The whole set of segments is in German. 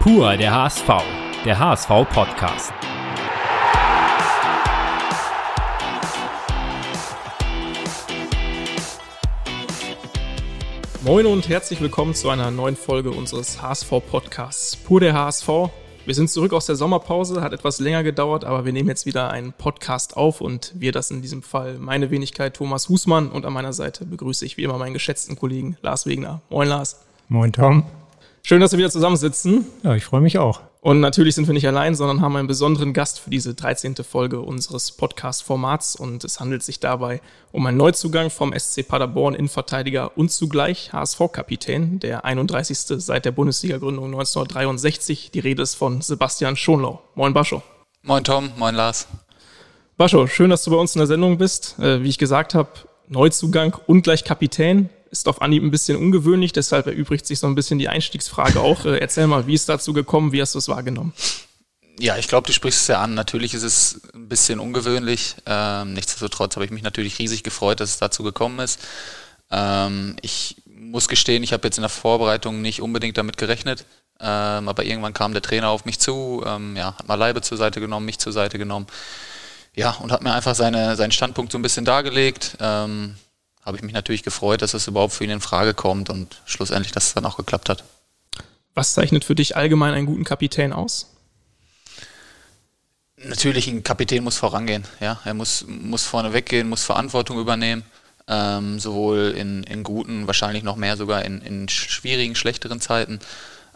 Pur der HSV, der HSV-Podcast. Moin und herzlich willkommen zu einer neuen Folge unseres HSV-Podcasts. Pur der HSV. Wir sind zurück aus der Sommerpause, hat etwas länger gedauert, aber wir nehmen jetzt wieder einen Podcast auf und wir das in diesem Fall meine Wenigkeit Thomas Husmann und an meiner Seite begrüße ich wie immer meinen geschätzten Kollegen Lars Wegner. Moin Lars. Moin Tom. Schön, dass wir wieder zusammensitzen. Ja, ich freue mich auch. Und natürlich sind wir nicht allein, sondern haben einen besonderen Gast für diese 13. Folge unseres Podcast-Formats. Und es handelt sich dabei um einen Neuzugang vom SC Paderborn, Innenverteidiger und zugleich HSV-Kapitän, der 31. seit der Bundesliga-Gründung 1963. Die Rede ist von Sebastian Schonlau. Moin Bascho. Moin Tom, moin Lars. Bascho, schön, dass du bei uns in der Sendung bist. Äh, wie ich gesagt habe, Neuzugang und gleich Kapitän ist auf Anhieb ein bisschen ungewöhnlich, deshalb erübrigt sich so ein bisschen die Einstiegsfrage auch. Äh, erzähl mal, wie ist dazu gekommen, wie hast du es wahrgenommen? Ja, ich glaube, du sprichst es ja an. Natürlich ist es ein bisschen ungewöhnlich. Ähm, nichtsdestotrotz habe ich mich natürlich riesig gefreut, dass es dazu gekommen ist. Ähm, ich muss gestehen, ich habe jetzt in der Vorbereitung nicht unbedingt damit gerechnet. Ähm, aber irgendwann kam der Trainer auf mich zu, ähm, ja, hat mal Leibe zur Seite genommen, mich zur Seite genommen. Ja, und hat mir einfach seine, seinen Standpunkt so ein bisschen dargelegt. Ähm, habe ich mich natürlich gefreut, dass das überhaupt für ihn in Frage kommt und schlussendlich, dass es dann auch geklappt hat. Was zeichnet für dich allgemein einen guten Kapitän aus? Natürlich, ein Kapitän muss vorangehen. Ja? Er muss, muss vorne weggehen, muss Verantwortung übernehmen. Ähm, sowohl in, in guten, wahrscheinlich noch mehr sogar in, in schwierigen, schlechteren Zeiten.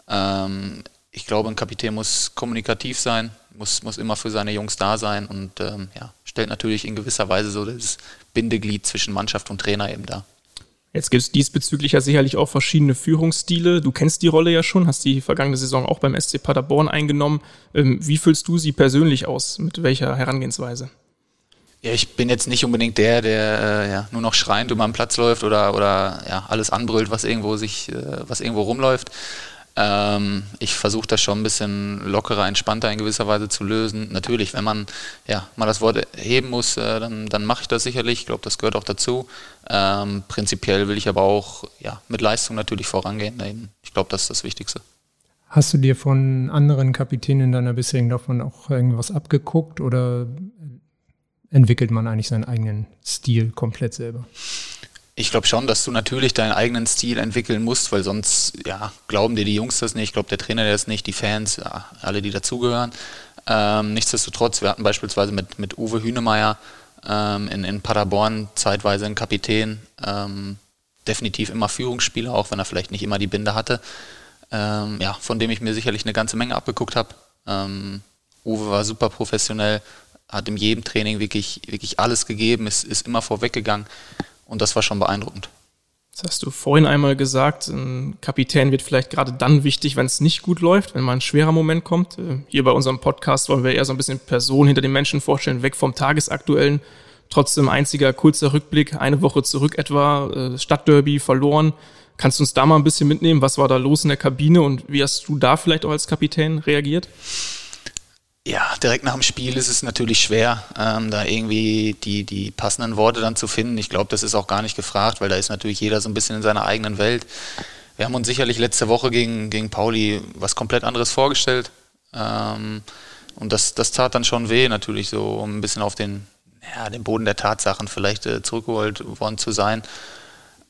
Ähm, ich glaube, ein Kapitän muss kommunikativ sein, muss, muss immer für seine Jungs da sein und ähm, ja, stellt natürlich in gewisser Weise so das Bindeglied zwischen Mannschaft und Trainer eben da. Jetzt gibt es diesbezüglich ja sicherlich auch verschiedene Führungsstile. Du kennst die Rolle ja schon, hast die vergangene Saison auch beim SC Paderborn eingenommen. Ähm, wie füllst du sie persönlich aus? Mit welcher Herangehensweise? Ja, ich bin jetzt nicht unbedingt der, der äh, ja, nur noch schreiend über den Platz läuft oder, oder ja, alles anbrüllt, was irgendwo sich, äh, was irgendwo rumläuft. Ähm, ich versuche das schon ein bisschen lockerer, entspannter in gewisser Weise zu lösen. Natürlich, wenn man ja mal das Wort heben muss, äh, dann, dann mache ich das sicherlich. Ich glaube, das gehört auch dazu. Ähm, prinzipiell will ich aber auch ja, mit Leistung natürlich vorangehen. Ich glaube, das ist das Wichtigste. Hast du dir von anderen Kapitänen deiner bisherigen Laufbahn auch irgendwas abgeguckt oder entwickelt man eigentlich seinen eigenen Stil komplett selber? Ich glaube schon, dass du natürlich deinen eigenen Stil entwickeln musst, weil sonst ja, glauben dir die Jungs das nicht, glaubt der Trainer das nicht, die Fans, ja, alle, die dazugehören. Ähm, nichtsdestotrotz, wir hatten beispielsweise mit, mit Uwe Hünemeyer ähm, in, in Paderborn zeitweise einen Kapitän, ähm, definitiv immer Führungsspieler, auch wenn er vielleicht nicht immer die Binde hatte, ähm, ja, von dem ich mir sicherlich eine ganze Menge abgeguckt habe. Ähm, Uwe war super professionell, hat in jedem Training wirklich, wirklich alles gegeben, ist, ist immer vorweggegangen. Und das war schon beeindruckend. Das hast du vorhin einmal gesagt, ein Kapitän wird vielleicht gerade dann wichtig, wenn es nicht gut läuft, wenn mal ein schwerer Moment kommt. Äh, hier bei unserem Podcast wollen wir eher so ein bisschen Personen hinter den Menschen vorstellen, weg vom Tagesaktuellen. Trotzdem einziger kurzer Rückblick, eine Woche zurück etwa, äh, Stadtderby verloren. Kannst du uns da mal ein bisschen mitnehmen? Was war da los in der Kabine und wie hast du da vielleicht auch als Kapitän reagiert? Ja, direkt nach dem Spiel ist es natürlich schwer, ähm, da irgendwie die, die passenden Worte dann zu finden. Ich glaube, das ist auch gar nicht gefragt, weil da ist natürlich jeder so ein bisschen in seiner eigenen Welt. Wir haben uns sicherlich letzte Woche gegen, gegen Pauli was komplett anderes vorgestellt. Ähm, und das, das tat dann schon weh, natürlich so, um ein bisschen auf den, ja, den Boden der Tatsachen vielleicht äh, zurückgeholt worden zu sein.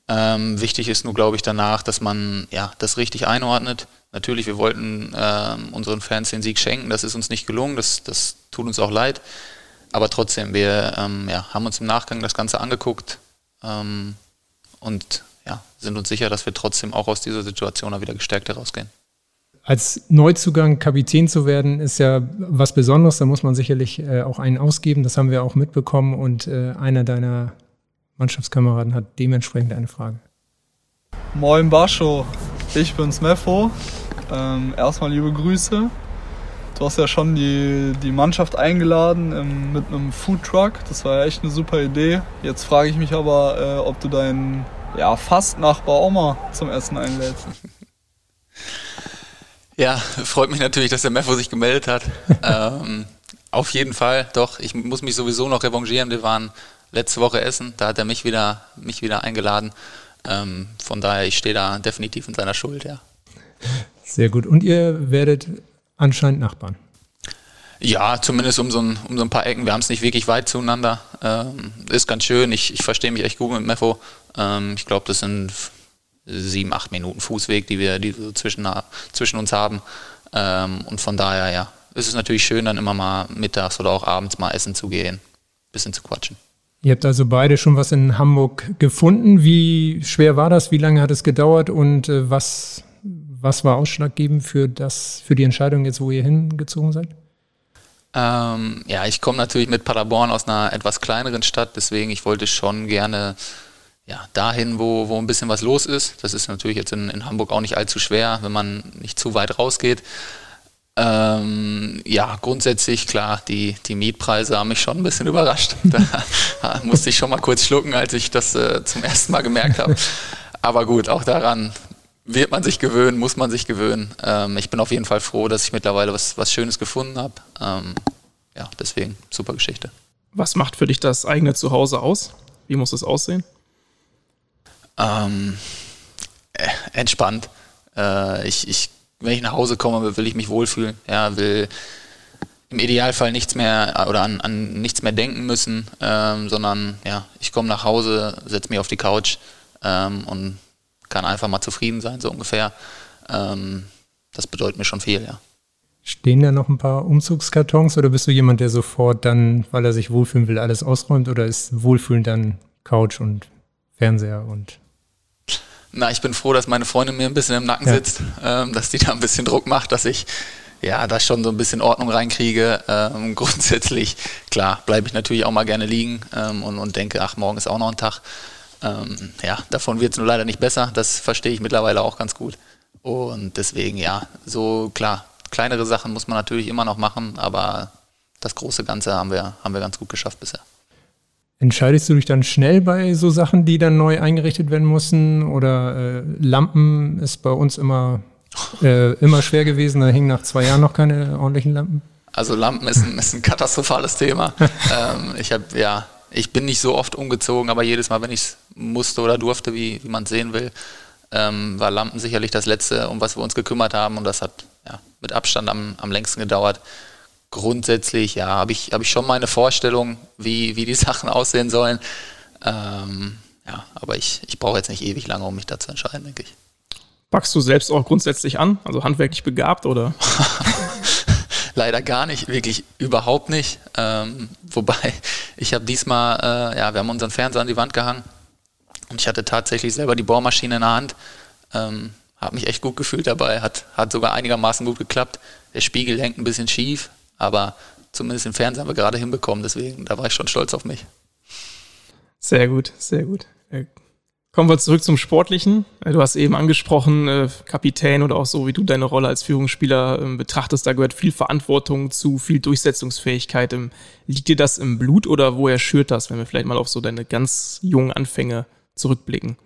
Ähm, wichtig ist nur, glaube ich, danach, dass man ja, das richtig einordnet, Natürlich, wir wollten äh, unseren Fans den Sieg schenken, das ist uns nicht gelungen, das, das tut uns auch leid. Aber trotzdem, wir ähm, ja, haben uns im Nachgang das Ganze angeguckt ähm, und ja, sind uns sicher, dass wir trotzdem auch aus dieser Situation wieder gestärkt herausgehen. Als Neuzugang Kapitän zu werden, ist ja was Besonderes. Da muss man sicherlich äh, auch einen ausgeben. Das haben wir auch mitbekommen. Und äh, einer deiner Mannschaftskameraden hat dementsprechend eine Frage. Moin Bascho, ich bin's Meffo. Ähm, erstmal liebe Grüße. Du hast ja schon die, die Mannschaft eingeladen ähm, mit einem Foodtruck. Das war ja echt eine super Idee. Jetzt frage ich mich aber, äh, ob du deinen ja, Fastnachbar Oma zum Essen einlädst. Ja, freut mich natürlich, dass der Meffo sich gemeldet hat. ähm, auf jeden Fall, doch. Ich muss mich sowieso noch revanchieren. Wir waren letzte Woche essen. Da hat er mich wieder, mich wieder eingeladen. Ähm, von daher, ich stehe da definitiv in seiner Schuld, ja. Sehr gut. Und ihr werdet anscheinend Nachbarn. Ja, zumindest um so ein, um so ein paar Ecken. Wir haben es nicht wirklich weit zueinander. Ähm, ist ganz schön. Ich, ich verstehe mich echt gut mit Mefo. Ähm, ich glaube, das sind sieben, acht Minuten Fußweg, die wir die so zwischen, zwischen uns haben. Ähm, und von daher, ja, ist es natürlich schön, dann immer mal mittags oder auch abends mal essen zu gehen, bisschen zu quatschen. Ihr habt also beide schon was in Hamburg gefunden. Wie schwer war das? Wie lange hat es gedauert? Und äh, was, was war ausschlaggebend für, das, für die Entscheidung jetzt, wo ihr hingezogen seid? Ähm, ja, ich komme natürlich mit Paderborn aus einer etwas kleineren Stadt, deswegen ich wollte schon gerne ja, dahin, wo, wo ein bisschen was los ist. Das ist natürlich jetzt in, in Hamburg auch nicht allzu schwer, wenn man nicht zu weit rausgeht. Ähm, ja, grundsätzlich klar, die, die Mietpreise haben mich schon ein bisschen überrascht. Da musste ich schon mal kurz schlucken, als ich das äh, zum ersten Mal gemerkt habe. Aber gut, auch daran wird man sich gewöhnen, muss man sich gewöhnen. Ähm, ich bin auf jeden Fall froh, dass ich mittlerweile was, was Schönes gefunden habe. Ähm, ja, deswegen super Geschichte. Was macht für dich das eigene Zuhause aus? Wie muss es aussehen? Ähm, äh, entspannt. Äh, ich, ich, wenn ich nach Hause komme, will ich mich wohlfühlen. Ja, will im Idealfall nichts mehr oder an, an nichts mehr denken müssen, ähm, sondern ja, ich komme nach Hause, setze mich auf die Couch ähm, und kann einfach mal zufrieden sein, so ungefähr. Ähm, das bedeutet mir schon viel, ja. Stehen da noch ein paar Umzugskartons oder bist du jemand, der sofort dann, weil er sich wohlfühlen will, alles ausräumt oder ist Wohlfühlen dann Couch und Fernseher und na, ich bin froh, dass meine Freundin mir ein bisschen im Nacken ja. sitzt, ähm, dass die da ein bisschen Druck macht, dass ich ja da schon so ein bisschen Ordnung reinkriege. Ähm, grundsätzlich, klar, bleibe ich natürlich auch mal gerne liegen ähm, und, und denke, ach, morgen ist auch noch ein Tag. Ähm, ja, davon wird es nur leider nicht besser. Das verstehe ich mittlerweile auch ganz gut. Und deswegen, ja, so klar, kleinere Sachen muss man natürlich immer noch machen, aber das große Ganze haben wir, haben wir ganz gut geschafft bisher. Entscheidest du dich dann schnell bei so Sachen, die dann neu eingerichtet werden müssen? Oder äh, Lampen ist bei uns immer, äh, immer schwer gewesen. Da hingen nach zwei Jahren noch keine ordentlichen Lampen. Also Lampen ist ein, ist ein katastrophales Thema. ähm, ich habe ja, ich bin nicht so oft umgezogen, aber jedes Mal, wenn ich es musste oder durfte, wie, wie man es sehen will, ähm, war Lampen sicherlich das Letzte, um was wir uns gekümmert haben. Und das hat ja, mit Abstand am, am längsten gedauert grundsätzlich, ja, habe ich, hab ich schon meine Vorstellung, wie, wie die Sachen aussehen sollen. Ähm, ja, aber ich, ich brauche jetzt nicht ewig lange, um mich da zu entscheiden, denke ich. Packst du selbst auch grundsätzlich an, also handwerklich begabt oder? Leider gar nicht, wirklich überhaupt nicht. Ähm, wobei, ich habe diesmal, äh, ja, wir haben unseren Fernseher an die Wand gehangen und ich hatte tatsächlich selber die Bohrmaschine in der Hand. Ähm, habe mich echt gut gefühlt dabei, hat, hat sogar einigermaßen gut geklappt. Der Spiegel hängt ein bisschen schief, aber zumindest im Fernsehen haben wir gerade hinbekommen, deswegen, da war ich schon stolz auf mich. Sehr gut, sehr gut. Kommen wir zurück zum Sportlichen. Äh, du hast eben angesprochen, äh, Kapitän oder auch so, wie du deine Rolle als Führungsspieler ähm, betrachtest. Da gehört viel Verantwortung zu, viel Durchsetzungsfähigkeit. Liegt dir das im Blut oder woher schürt das, wenn wir vielleicht mal auf so deine ganz jungen Anfänge zurückblicken?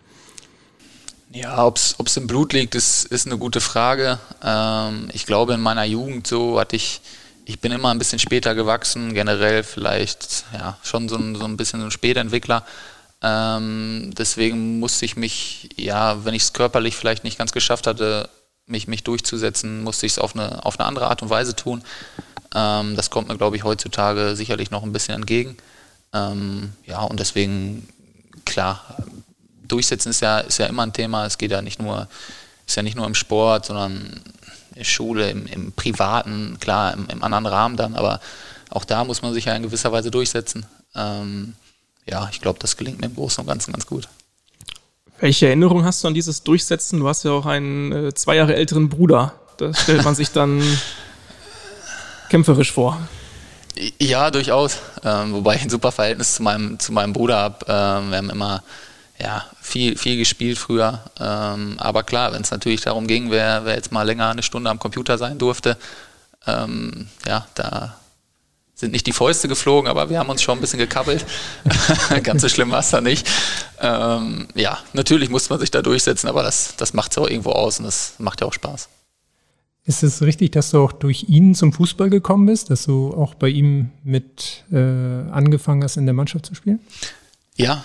Ja, ob es im Blut liegt, ist, ist eine gute Frage. Ähm, ich glaube, in meiner Jugend so hatte ich ich bin immer ein bisschen später gewachsen, generell vielleicht ja schon so ein, so ein bisschen so ein Spätentwickler. Ähm, deswegen musste ich mich, ja, wenn ich es körperlich vielleicht nicht ganz geschafft hatte, mich, mich durchzusetzen, musste ich es auf eine, auf eine andere Art und Weise tun. Ähm, das kommt mir, glaube ich, heutzutage sicherlich noch ein bisschen entgegen. Ähm, ja, und deswegen, klar, durchsetzen ist ja, ist ja immer ein Thema. Es geht ja nicht nur, ist ja nicht nur im Sport, sondern Schule, im, im Privaten, klar, im, im, anderen Rahmen dann, aber auch da muss man sich ja in gewisser Weise durchsetzen. Ähm, ja, ich glaube, das gelingt mir im Großen und Ganzen ganz gut. Welche Erinnerung hast du an dieses Durchsetzen? Du hast ja auch einen äh, zwei Jahre älteren Bruder. Da stellt man sich dann kämpferisch vor. Ja, durchaus. Ähm, wobei ich ein super Verhältnis zu meinem, zu meinem Bruder habe. Ähm, wir haben immer ja, viel, viel gespielt früher. Ähm, aber klar, wenn es natürlich darum ging, wer, wer jetzt mal länger eine Stunde am Computer sein durfte, ähm, ja, da sind nicht die Fäuste geflogen, aber wir haben uns schon ein bisschen gekabbelt. Ganz so schlimm war es da nicht. Ähm, ja, natürlich muss man sich da durchsetzen, aber das, das macht es auch irgendwo aus und das macht ja auch Spaß. Ist es richtig, dass du auch durch ihn zum Fußball gekommen bist, dass du auch bei ihm mit äh, angefangen hast, in der Mannschaft zu spielen? Ja,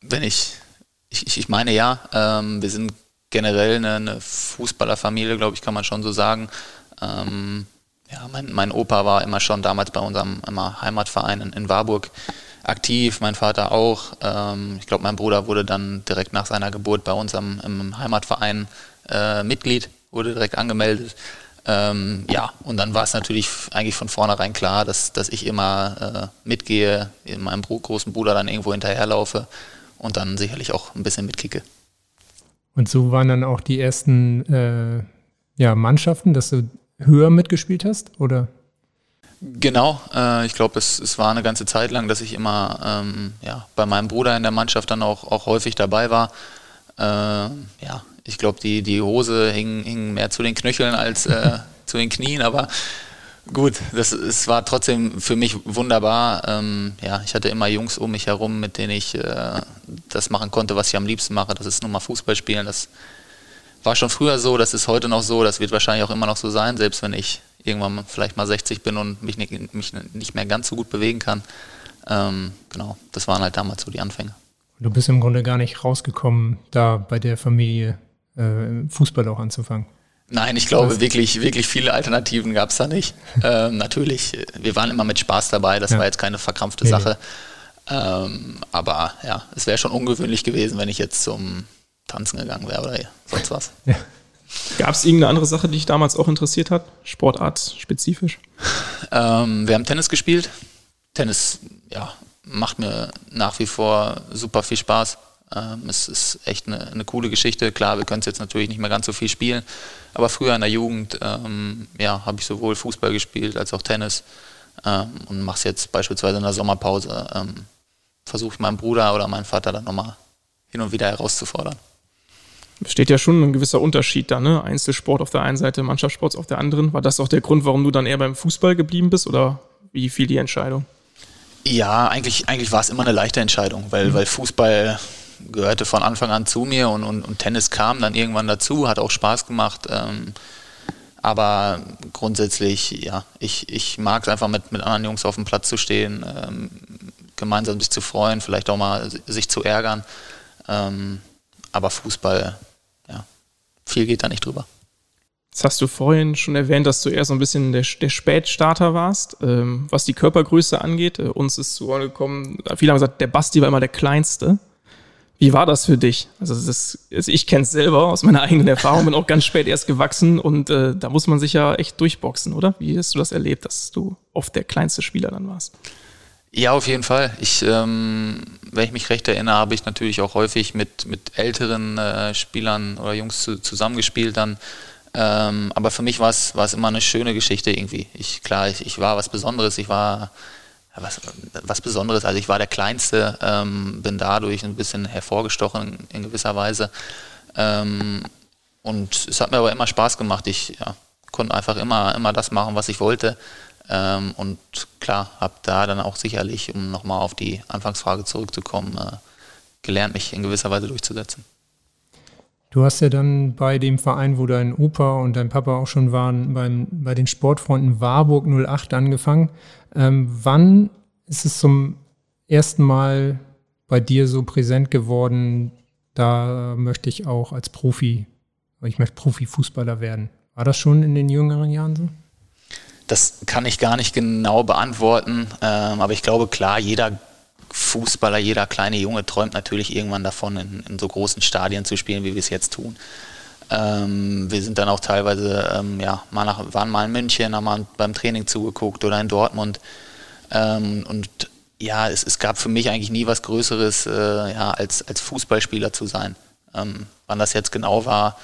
wenn ich ich, ich meine ja, ähm, wir sind generell eine, eine Fußballerfamilie, glaube ich, kann man schon so sagen. Ähm, ja, mein, mein Opa war immer schon damals bei unserem Heimatverein in, in Warburg aktiv, mein Vater auch. Ähm, ich glaube, mein Bruder wurde dann direkt nach seiner Geburt bei uns am, im Heimatverein äh, Mitglied, wurde direkt angemeldet. Ähm, ja, und dann war es natürlich eigentlich von vornherein klar, dass, dass ich immer äh, mitgehe, in meinem großen Bruder dann irgendwo hinterherlaufe und dann sicherlich auch ein bisschen mitkicke. Und so waren dann auch die ersten äh, ja, Mannschaften, dass du höher mitgespielt hast, oder? Genau, äh, ich glaube, es, es war eine ganze Zeit lang, dass ich immer ähm, ja, bei meinem Bruder in der Mannschaft dann auch, auch häufig dabei war. Äh, ja, ich glaube, die, die Hose hing, hing mehr zu den Knöcheln als äh, zu den Knien, aber gut, das, es war trotzdem für mich wunderbar. Ähm, ja, ich hatte immer Jungs um mich herum, mit denen ich äh, das machen konnte, was ich am liebsten mache. Das ist nun mal Fußball spielen. Das war schon früher so, das ist heute noch so, das wird wahrscheinlich auch immer noch so sein, selbst wenn ich irgendwann vielleicht mal 60 bin und mich nicht, mich nicht mehr ganz so gut bewegen kann. Ähm, genau, das waren halt damals so die Anfänge. Du bist im Grunde gar nicht rausgekommen, da bei der Familie äh, Fußball auch anzufangen. Nein, ich glaube wirklich, wirklich viele Alternativen gab es da nicht. ähm, natürlich, wir waren immer mit Spaß dabei, das ja. war jetzt keine verkrampfte nee, Sache. Nee. Ähm, aber ja, es wäre schon ungewöhnlich gewesen, wenn ich jetzt zum Tanzen gegangen wäre oder sonst was. Ja. Gab es irgendeine andere Sache, die dich damals auch interessiert hat? Sportart spezifisch? Ähm, wir haben Tennis gespielt. Tennis, ja, macht mir nach wie vor super viel Spaß. Ähm, es ist echt eine, eine, coole Geschichte. Klar, wir können es jetzt natürlich nicht mehr ganz so viel spielen, aber früher in der Jugend ähm, ja, habe ich sowohl Fußball gespielt als auch Tennis ähm, und mache es jetzt beispielsweise in der Sommerpause. Ähm, Versuche ich meinen Bruder oder meinen Vater dann nochmal hin und wieder herauszufordern steht ja schon ein gewisser Unterschied da, ne? Einzelsport auf der einen Seite, Mannschaftssport auf der anderen. War das auch der Grund, warum du dann eher beim Fußball geblieben bist oder wie fiel die Entscheidung? Ja, eigentlich, eigentlich war es immer eine leichte Entscheidung, weil, mhm. weil Fußball gehörte von Anfang an zu mir und, und, und Tennis kam dann irgendwann dazu, hat auch Spaß gemacht. Ähm, aber grundsätzlich, ja, ich, ich mag es einfach mit, mit anderen Jungs auf dem Platz zu stehen, ähm, gemeinsam sich zu freuen, vielleicht auch mal sich zu ärgern. Ähm, aber Fußball viel geht da nicht drüber. Jetzt hast du vorhin schon erwähnt, dass du eher so ein bisschen der, der Spätstarter warst, ähm, was die Körpergröße angeht. Äh, uns ist zu Ohren gekommen, viele haben gesagt, der Basti war immer der Kleinste. Wie war das für dich? Also, das, also ich kenne es selber aus meiner eigenen Erfahrung, bin auch ganz spät erst gewachsen und äh, da muss man sich ja echt durchboxen, oder? Wie hast du das erlebt, dass du oft der kleinste Spieler dann warst? Ja, auf jeden Fall. Ich, ähm, wenn ich mich recht erinnere, habe ich natürlich auch häufig mit, mit älteren äh, Spielern oder Jungs zu, zusammengespielt dann. Ähm, aber für mich war es immer eine schöne Geschichte irgendwie. Ich, klar, ich, ich war was Besonderes, ich war was, was Besonderes, also ich war der Kleinste, ähm, bin dadurch ein bisschen hervorgestochen in, gewisser Weise. Ähm, und es hat mir aber immer Spaß gemacht. Ich ja, konnte einfach immer, immer das machen, was ich wollte. Ähm, und klar, habe da dann auch sicherlich, um nochmal auf die Anfangsfrage zurückzukommen, äh, gelernt, mich in gewisser Weise durchzusetzen. Du hast ja dann bei dem Verein, wo dein Opa und dein Papa auch schon waren, beim, bei den Sportfreunden Warburg 08 angefangen. Ähm, wann ist es zum ersten Mal bei dir so präsent geworden, da möchte ich auch als Profi, ich möchte Profifußballer werden? War das schon in den jüngeren Jahren so? Das kann ich gar nicht genau beantworten, ähm, aber ich glaube, klar, jeder Fußballer, jeder kleine Junge träumt natürlich irgendwann davon, in, in so großen Stadien zu spielen, wie wir es jetzt tun. Ähm, wir sind dann auch teilweise, ähm, ja, mal nach, waren mal in München, haben mal beim Training zugeguckt oder in Dortmund. Ähm, und ja, es, es, gab für mich eigentlich nie was Größeres, äh, ja, als, als Fußballspieler zu sein. Ähm, wann das jetzt genau war,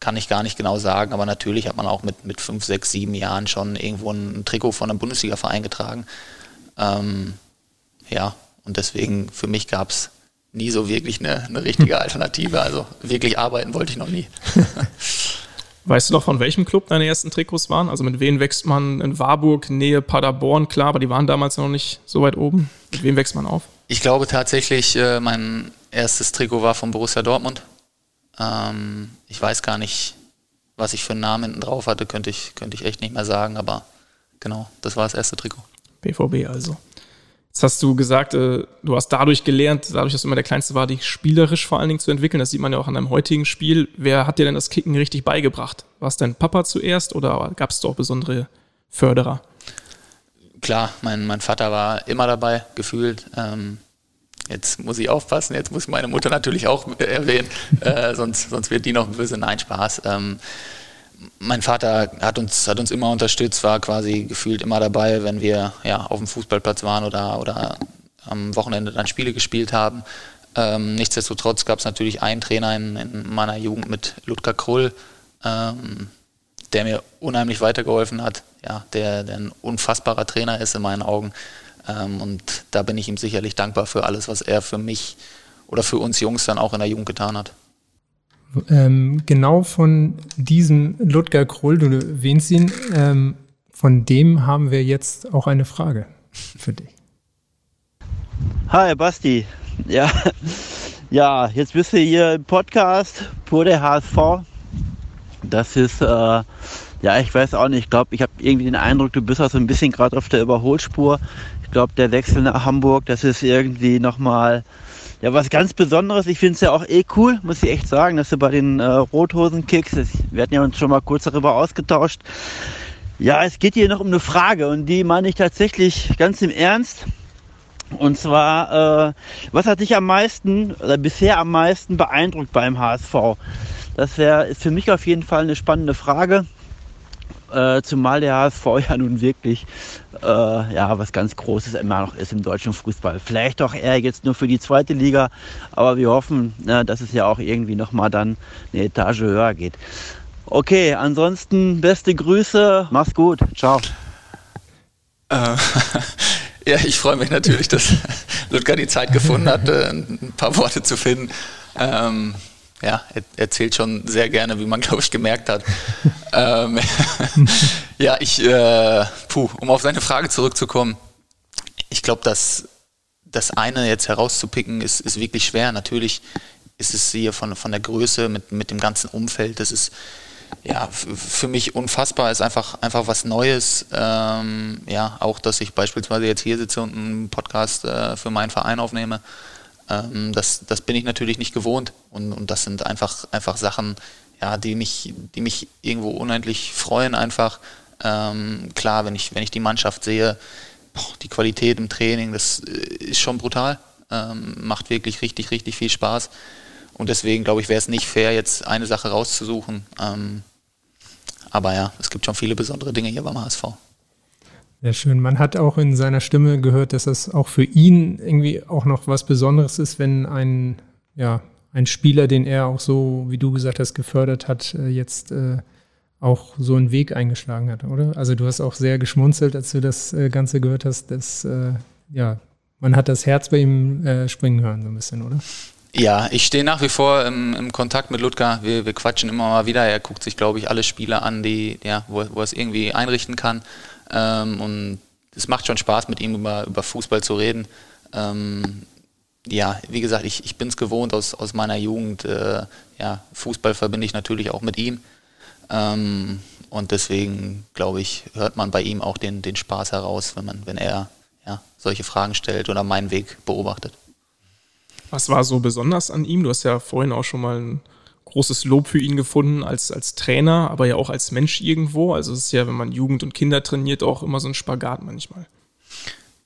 kann ich gar nicht genau sagen, aber natürlich hat man auch mit, mit fünf, sechs, sieben Jahren schon irgendwo ein Trikot von einem Bundesliga-Verein getragen. Ähm, ja, und deswegen für mich gab es nie so wirklich eine, eine richtige Alternative. Also wirklich arbeiten wollte ich noch nie. Weißt du noch, von welchem Club deine ersten Trikots waren? Also mit wem wächst man in Warburg, Nähe Paderborn, klar, aber die waren damals noch nicht so weit oben. Mit wem wächst man auf? Ich glaube tatsächlich, äh, mein erstes Trikot war von Borussia Dortmund. Ähm, ich weiß gar nicht, was ich für einen Namen hinten drauf hatte, könnte ich, könnte ich echt nicht mehr sagen, aber genau, das war das erste Trikot. BVB also. Jetzt hast du gesagt, äh, du hast dadurch gelernt, dadurch, dass du immer der Kleinste war, dich spielerisch vor allen Dingen zu entwickeln. Das sieht man ja auch an deinem heutigen Spiel. Wer hat dir denn das Kicken richtig beigebracht? War es dein Papa zuerst oder gab es doch besondere Förderer? Klar, mein, mein Vater war immer dabei, gefühlt. Ähm, jetzt muss ich aufpassen, jetzt muss ich meine Mutter natürlich auch erwähnen, äh, sonst, sonst wird die noch böse. Nein, Spaß. Ähm, mein Vater hat uns, hat uns immer unterstützt, war quasi gefühlt immer dabei, wenn wir ja, auf dem Fußballplatz waren oder, oder am Wochenende dann Spiele gespielt haben. Ähm, nichtsdestotrotz gab es natürlich einen Trainer in, in, meiner Jugend mit Ludger Krull, ähm, der mir unheimlich weitergeholfen hat, ja, der, der ein unfassbarer Trainer ist in meinen Augen. Ähm, und da bin ich ihm sicherlich dankbar für alles, was er für mich oder für uns Jungs dann auch in der Jugend getan hat. Ähm, genau von diesem Ludger Krull, du erwähnst ihn, ähm, von dem haben wir jetzt auch eine Frage für dich. Hi Basti, ja, ja, jetzt bist du hier im Podcast, pur der HSV. Das ist, äh, ja, ich weiß auch nicht, ich glaube, ich habe irgendwie den Eindruck, du bist auch so ein bisschen gerade auf der Überholspur. Ich glaube, der Wechsel nach Hamburg, das ist irgendwie nochmal ja, was ganz Besonderes. Ich finde es ja auch eh cool, muss ich echt sagen, dass du bei den äh, Rothosen-Kicks, wir hatten ja uns schon mal kurz darüber ausgetauscht. Ja, es geht hier noch um eine Frage und die meine ich tatsächlich ganz im Ernst. Und zwar, äh, was hat dich am meisten oder bisher am meisten beeindruckt beim HSV? Das wäre für mich auf jeden Fall eine spannende Frage. Äh, zumal der HSV ja nun wirklich äh, ja, was ganz Großes immer noch ist im deutschen Fußball. Vielleicht auch eher jetzt nur für die zweite Liga, aber wir hoffen, äh, dass es ja auch irgendwie nochmal dann eine Etage höher geht. Okay, ansonsten beste Grüße, mach's gut, ciao. Äh, ja, ich freue mich natürlich, dass Ludger die Zeit gefunden hat, ein paar Worte zu finden. Ähm, ja, er erzählt schon sehr gerne, wie man, glaube ich, gemerkt hat. ähm, ja, ich, äh, puh, um auf seine Frage zurückzukommen, ich glaube, dass das eine jetzt herauszupicken ist, ist wirklich schwer. Natürlich ist es hier von, von der Größe mit, mit dem ganzen Umfeld, das ist ja für mich unfassbar, ist einfach, einfach was Neues. Ähm, ja, auch, dass ich beispielsweise jetzt hier sitze und einen Podcast äh, für meinen Verein aufnehme. Ähm, das, das bin ich natürlich nicht gewohnt. Und, und das sind einfach, einfach Sachen, ja, die mich, die mich irgendwo unendlich freuen einfach. Ähm, klar, wenn ich, wenn ich die Mannschaft sehe, boah, die Qualität im Training, das äh, ist schon brutal. Ähm, macht wirklich richtig, richtig viel Spaß. Und deswegen glaube ich, wäre es nicht fair, jetzt eine Sache rauszusuchen. Ähm, aber ja, es gibt schon viele besondere Dinge hier beim HSV. Sehr schön. Man hat auch in seiner Stimme gehört, dass das auch für ihn irgendwie auch noch was Besonderes ist, wenn ein, ja, ein Spieler, den er auch so, wie du gesagt hast, gefördert hat, äh, jetzt äh, auch so einen Weg eingeschlagen hat, oder? Also du hast auch sehr geschmunzelt, als du das äh, Ganze gehört hast, dass, ja, man hat das Herz bei ihm springen hören, so ein bisschen, oder? Ja, ich stehe nach wie vor im, im Kontakt mit Ludger. Wir, wir, quatschen immer mal wieder. Er guckt sich, glaube ich, alle Spiele an, die, ja, wo, wo er es irgendwie einrichten kann. Ähm, und es macht schon Spaß, mit ihm über, über Fußball zu reden. Ähm, ja, wie gesagt, ich, ich bin es gewohnt aus, aus meiner Jugend. Äh, ja, Fußball verbinde ich natürlich auch mit ihm. Ähm, und deswegen, glaube ich, hört man bei ihm auch den, den Spaß heraus, wenn, man, wenn er ja, solche Fragen stellt oder meinen Weg beobachtet. Was war so besonders an ihm? Du hast ja vorhin auch schon mal ein großes Lob für ihn gefunden als, als Trainer, aber ja auch als Mensch irgendwo. Also es ist ja, wenn man Jugend und Kinder trainiert, auch immer so ein Spagat manchmal.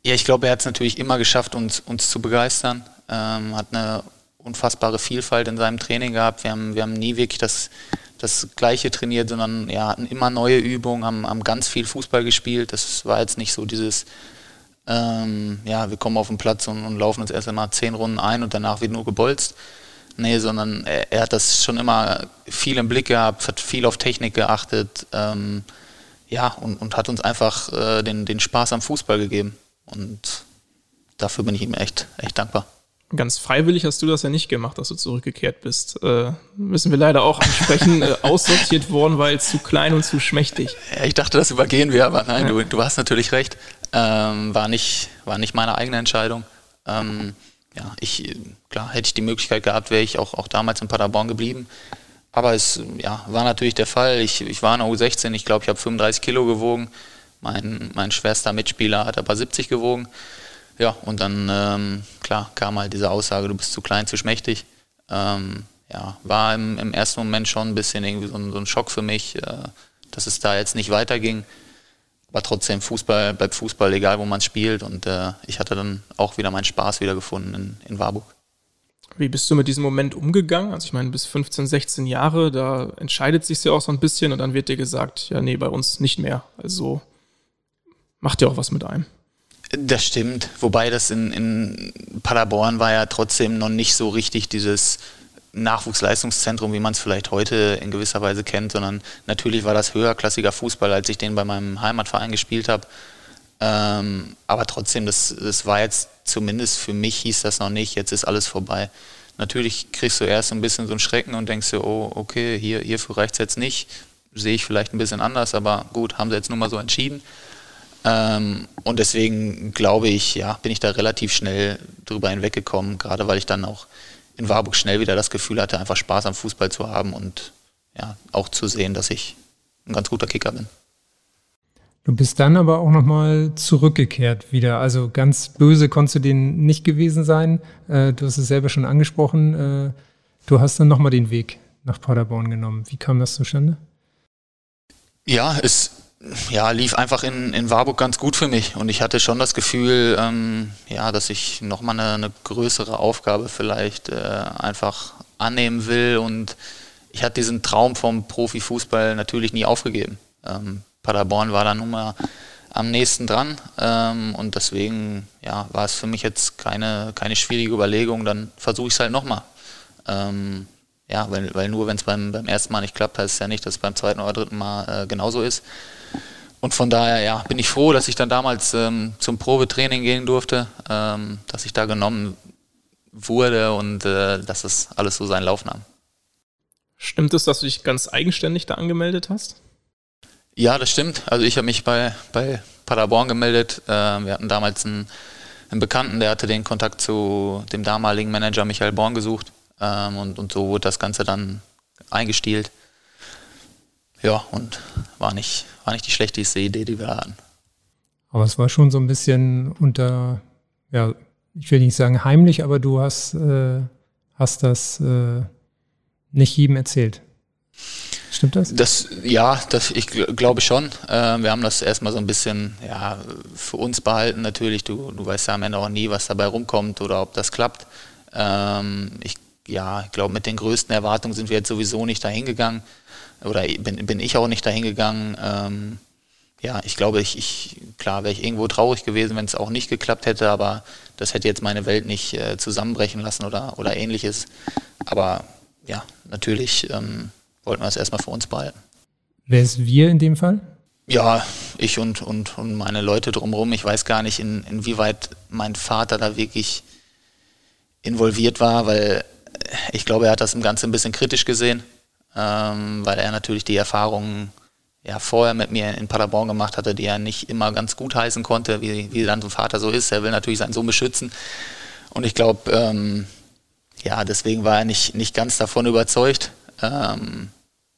Ja, ich glaube, er hat es natürlich immer geschafft, uns, uns zu begeistern. Ähm, hat eine unfassbare Vielfalt in seinem Training gehabt. Wir haben, wir haben nie wirklich das, das Gleiche trainiert, sondern ja, hatten immer neue Übungen, haben, haben ganz viel Fußball gespielt. Das war jetzt nicht so dieses, ähm, ja, wir kommen auf den Platz und, und laufen uns erst einmal zehn Runden ein und danach wird nur gebolzt. Nee, sondern er, er, hat das schon immer viel im Blick gehabt, hat viel auf Technik geachtet, ähm, ja, und, und, hat uns einfach äh, den, den Spaß am Fußball gegeben. Und dafür bin ich ihm echt, echt dankbar. Ganz freiwillig hast du das ja nicht gemacht, dass du zurückgekehrt bist. Äh, müssen wir leider auch ansprechen, äh, aussortiert worden, weil zu klein und zu schmächtig. Ja, ich dachte, das übergehen wir, aber nein, ja. du, du hast natürlich recht. Ähm, war, nicht, war nicht meine eigene Entscheidung. Ähm, ja, ich, klar, hätte ich die Möglichkeit gehabt, wäre ich auch, auch damals in Paderborn geblieben. Aber es ja, war natürlich der Fall. Ich, ich war in der U16, ich glaube, ich habe 35 Kilo gewogen. Mein, mein schwerster Mitspieler hat aber 70 gewogen. ja, und dann, ähm, klar, kam halt diese Aussage, du bist zu klein, zu schmächtig. Ähm, ja, war im, im, ersten Moment schon ein bisschen irgendwie so ein, so ein Schock für mich, äh, dass es da jetzt nicht weiterging. Aber trotzdem, Fußball bleibt Fußball, egal wo man spielt. Und äh, ich hatte dann auch wieder meinen Spaß wiedergefunden in, in Warburg. Wie bist du mit diesem Moment umgegangen? Also ich meine, bis 15, 16 Jahre, da entscheidet sich ja auch so ein bisschen und dann wird dir gesagt, ja, nee, bei uns nicht mehr. Also macht ja auch was mit einem. Das stimmt. Wobei das in, in Paderborn war ja trotzdem noch nicht so richtig dieses Nachwuchsleistungszentrum, wie man es vielleicht heute in gewisser Weise kennt, sondern natürlich war das höherklassiger Fußball, als ich den bei meinem Heimatverein gespielt habe. Ähm, aber trotzdem, das, das war jetzt zumindest für mich hieß das noch nicht, jetzt ist alles vorbei. Natürlich kriegst du erst ein bisschen so einen Schrecken und denkst dir, oh, okay, hier, hierfür reicht es jetzt nicht. Sehe ich vielleicht ein bisschen anders, aber gut, haben sie jetzt nun mal so entschieden. Ähm, und deswegen glaube ich, ja, bin ich da relativ schnell drüber hinweggekommen, gerade weil ich dann auch in Warburg schnell wieder das Gefühl hatte, einfach Spaß am Fußball zu haben und ja, auch zu sehen, dass ich ein ganz guter Kicker bin. Du bist dann aber auch nochmal zurückgekehrt wieder. Also ganz böse konntest du den nicht gewesen sein. Äh, du hast es selber schon angesprochen. Äh, du hast dann nochmal den Weg nach Paderborn genommen. Wie kam das zustande? Ja, es ja, lief einfach in, in Warburg ganz gut für mich. Und ich hatte schon das Gefühl, ähm, ja, dass ich nochmal eine, eine größere Aufgabe vielleicht äh, einfach annehmen will. Und ich hatte diesen Traum vom Profifußball natürlich nie aufgegeben. Ähm, Paderborn war da nun mal am nächsten dran. Ähm, und deswegen ja, war es für mich jetzt keine, keine schwierige Überlegung. Dann versuche ich es halt nochmal. Ähm, ja, weil, weil nur wenn es beim, beim ersten Mal nicht klappt, heißt es ja nicht, dass es beim zweiten oder dritten Mal äh, genauso ist. Und von daher ja, bin ich froh, dass ich dann damals ähm, zum Probetraining gehen durfte, ähm, dass ich da genommen wurde und äh, dass es alles so seinen Lauf nahm. Stimmt es, dass du dich ganz eigenständig da angemeldet hast? Ja, das stimmt. Also ich habe mich bei, bei Paderborn gemeldet. Äh, wir hatten damals einen, einen, Bekannten, der hatte den Kontakt zu dem damaligen Manager Michael Born gesucht. Ähm, und, und so wurde das Ganze dann eingestielt. Ja, und war nicht, war nicht die schlechteste Idee, die wir hatten. Aber es war schon so ein bisschen unter, ja, ich will nicht sagen heimlich, aber du hast, äh, hast das äh, nicht jedem erzählt. Stimmt das? das ja, das, ich gl glaube schon. Äh, wir haben das erstmal so ein bisschen ja, für uns behalten natürlich. Du, du weißt ja am Ende auch nie, was dabei rumkommt oder ob das klappt. Ähm, ich ja, ich glaube, mit den größten Erwartungen sind wir jetzt sowieso nicht dahin gegangen oder bin, bin ich auch nicht dahin gegangen. Ähm, ja, ich glaube, ich, ich klar wäre ich irgendwo traurig gewesen, wenn es auch nicht geklappt hätte, aber das hätte jetzt meine Welt nicht äh, zusammenbrechen lassen oder, oder ähnliches. Aber ja, natürlich ähm, wollten wir es erstmal für uns behalten. Wer ist wir in dem Fall? Ja, ich und, und, und meine Leute drumherum. Ich weiß gar nicht, in, inwieweit mein Vater da wirklich involviert war, weil ich glaube, er hat das im Ganzen ein bisschen kritisch gesehen ähm, weil er natürlich die Erfahrungen ja, vorher mit mir in Paderborn gemacht hatte, die er nicht immer ganz gut heißen konnte, wie, wie dann so ein Vater so ist. Er will natürlich seinen Sohn beschützen. Und ich glaube, ähm, ja, deswegen war er nicht, nicht ganz davon überzeugt. Ähm,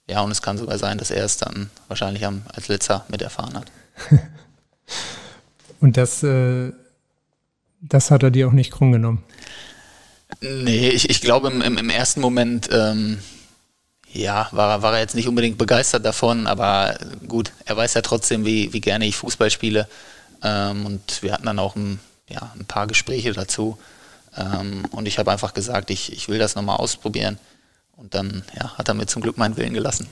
ja, und es kann sogar sein, dass er es dann wahrscheinlich am, als letzter mit erfahren hat. und das, äh, das hat er dir auch nicht krumm genommen? Nee, ich, ich glaube im, im, im ersten Moment ähm, ja, war, war er jetzt nicht unbedingt begeistert davon, aber gut, er weiß ja trotzdem, wie, wie gerne ich Fußball spiele. Ähm, und wir hatten dann auch ein, ja, ein paar Gespräche dazu. Ähm, und ich habe einfach gesagt, ich, ich will das nochmal ausprobieren. Und dann ja, hat er mir zum Glück meinen Willen gelassen.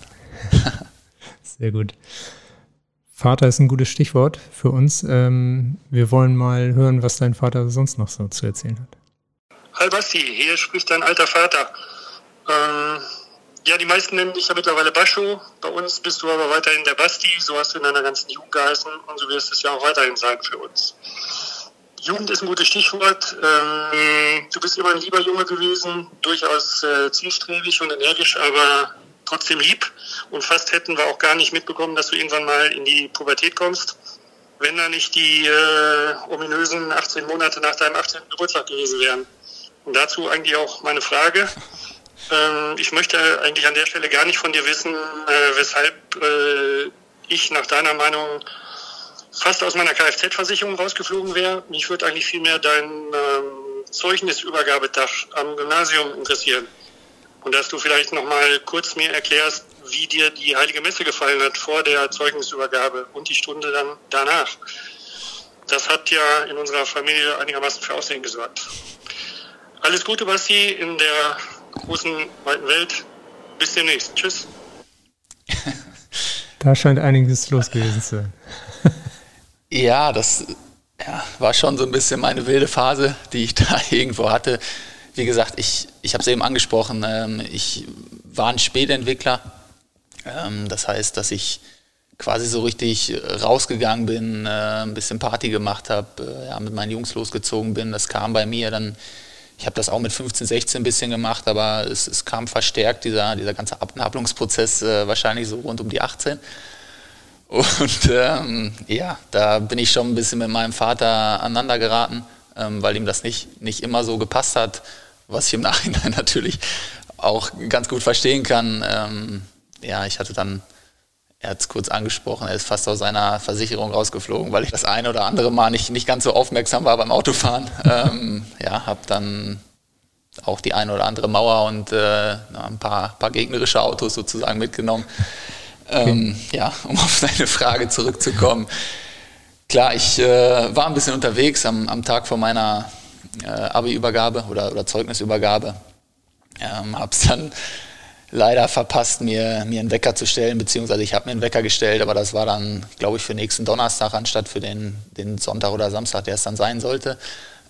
Sehr gut. Vater ist ein gutes Stichwort für uns. Ähm, wir wollen mal hören, was dein Vater sonst noch so zu erzählen hat. Hi Basti, hier spricht dein alter Vater. Ähm, ja, die meisten nennen dich ja mittlerweile Bascho. Bei uns bist du aber weiterhin der Basti. So hast du in deiner ganzen Jugend geheißen und so wirst es ja auch weiterhin sein für uns. Jugend ist ein gutes Stichwort. Ähm, du bist immer ein lieber Junge gewesen, durchaus äh, zielstrebig und energisch, aber trotzdem lieb. Und fast hätten wir auch gar nicht mitbekommen, dass du irgendwann mal in die Pubertät kommst, wenn da nicht die äh, ominösen 18 Monate nach deinem 18. Geburtstag gewesen wären. Und dazu eigentlich auch meine Frage. Ähm, ich möchte eigentlich an der Stelle gar nicht von dir wissen, äh, weshalb äh, ich nach deiner Meinung fast aus meiner Kfz-Versicherung rausgeflogen wäre. Mich würde eigentlich vielmehr dein ähm, Zeugnisübergabetag am Gymnasium interessieren. Und dass du vielleicht noch mal kurz mir erklärst, wie dir die Heilige Messe gefallen hat vor der Zeugnisübergabe und die Stunde dann danach. Das hat ja in unserer Familie einigermaßen für Aussehen gesorgt. Alles Gute, Basti, in der großen, weiten Welt. Bis demnächst. Tschüss. Da scheint einiges los gewesen zu sein. ja, das ja, war schon so ein bisschen meine wilde Phase, die ich da irgendwo hatte. Wie gesagt, ich, ich habe es eben angesprochen, ähm, ich war ein Spätentwickler. Ähm, das heißt, dass ich quasi so richtig rausgegangen bin, äh, ein bisschen Party gemacht habe, äh, ja, mit meinen Jungs losgezogen bin. Das kam bei mir dann ich habe das auch mit 15, 16 ein bisschen gemacht, aber es, es kam verstärkt, dieser, dieser ganze Abnabelungsprozess, äh, wahrscheinlich so rund um die 18. Und ähm, ja, da bin ich schon ein bisschen mit meinem Vater aneinander geraten, ähm, weil ihm das nicht, nicht immer so gepasst hat, was ich im Nachhinein natürlich auch ganz gut verstehen kann. Ähm, ja, ich hatte dann er hat es kurz angesprochen, er ist fast aus seiner Versicherung rausgeflogen, weil ich das eine oder andere Mal nicht, nicht ganz so aufmerksam war beim Autofahren. ähm, ja, habe dann auch die eine oder andere Mauer und äh, ein paar, paar gegnerische Autos sozusagen mitgenommen. Ähm, okay. Ja, um auf deine Frage zurückzukommen. Klar, ich äh, war ein bisschen unterwegs am, am Tag vor meiner äh, Abi-Übergabe oder, oder Zeugnisübergabe. Ähm, habe es dann leider verpasst, mir, mir einen Wecker zu stellen, beziehungsweise ich habe mir einen Wecker gestellt, aber das war dann, glaube ich, für nächsten Donnerstag anstatt für den, den Sonntag oder Samstag, der es dann sein sollte.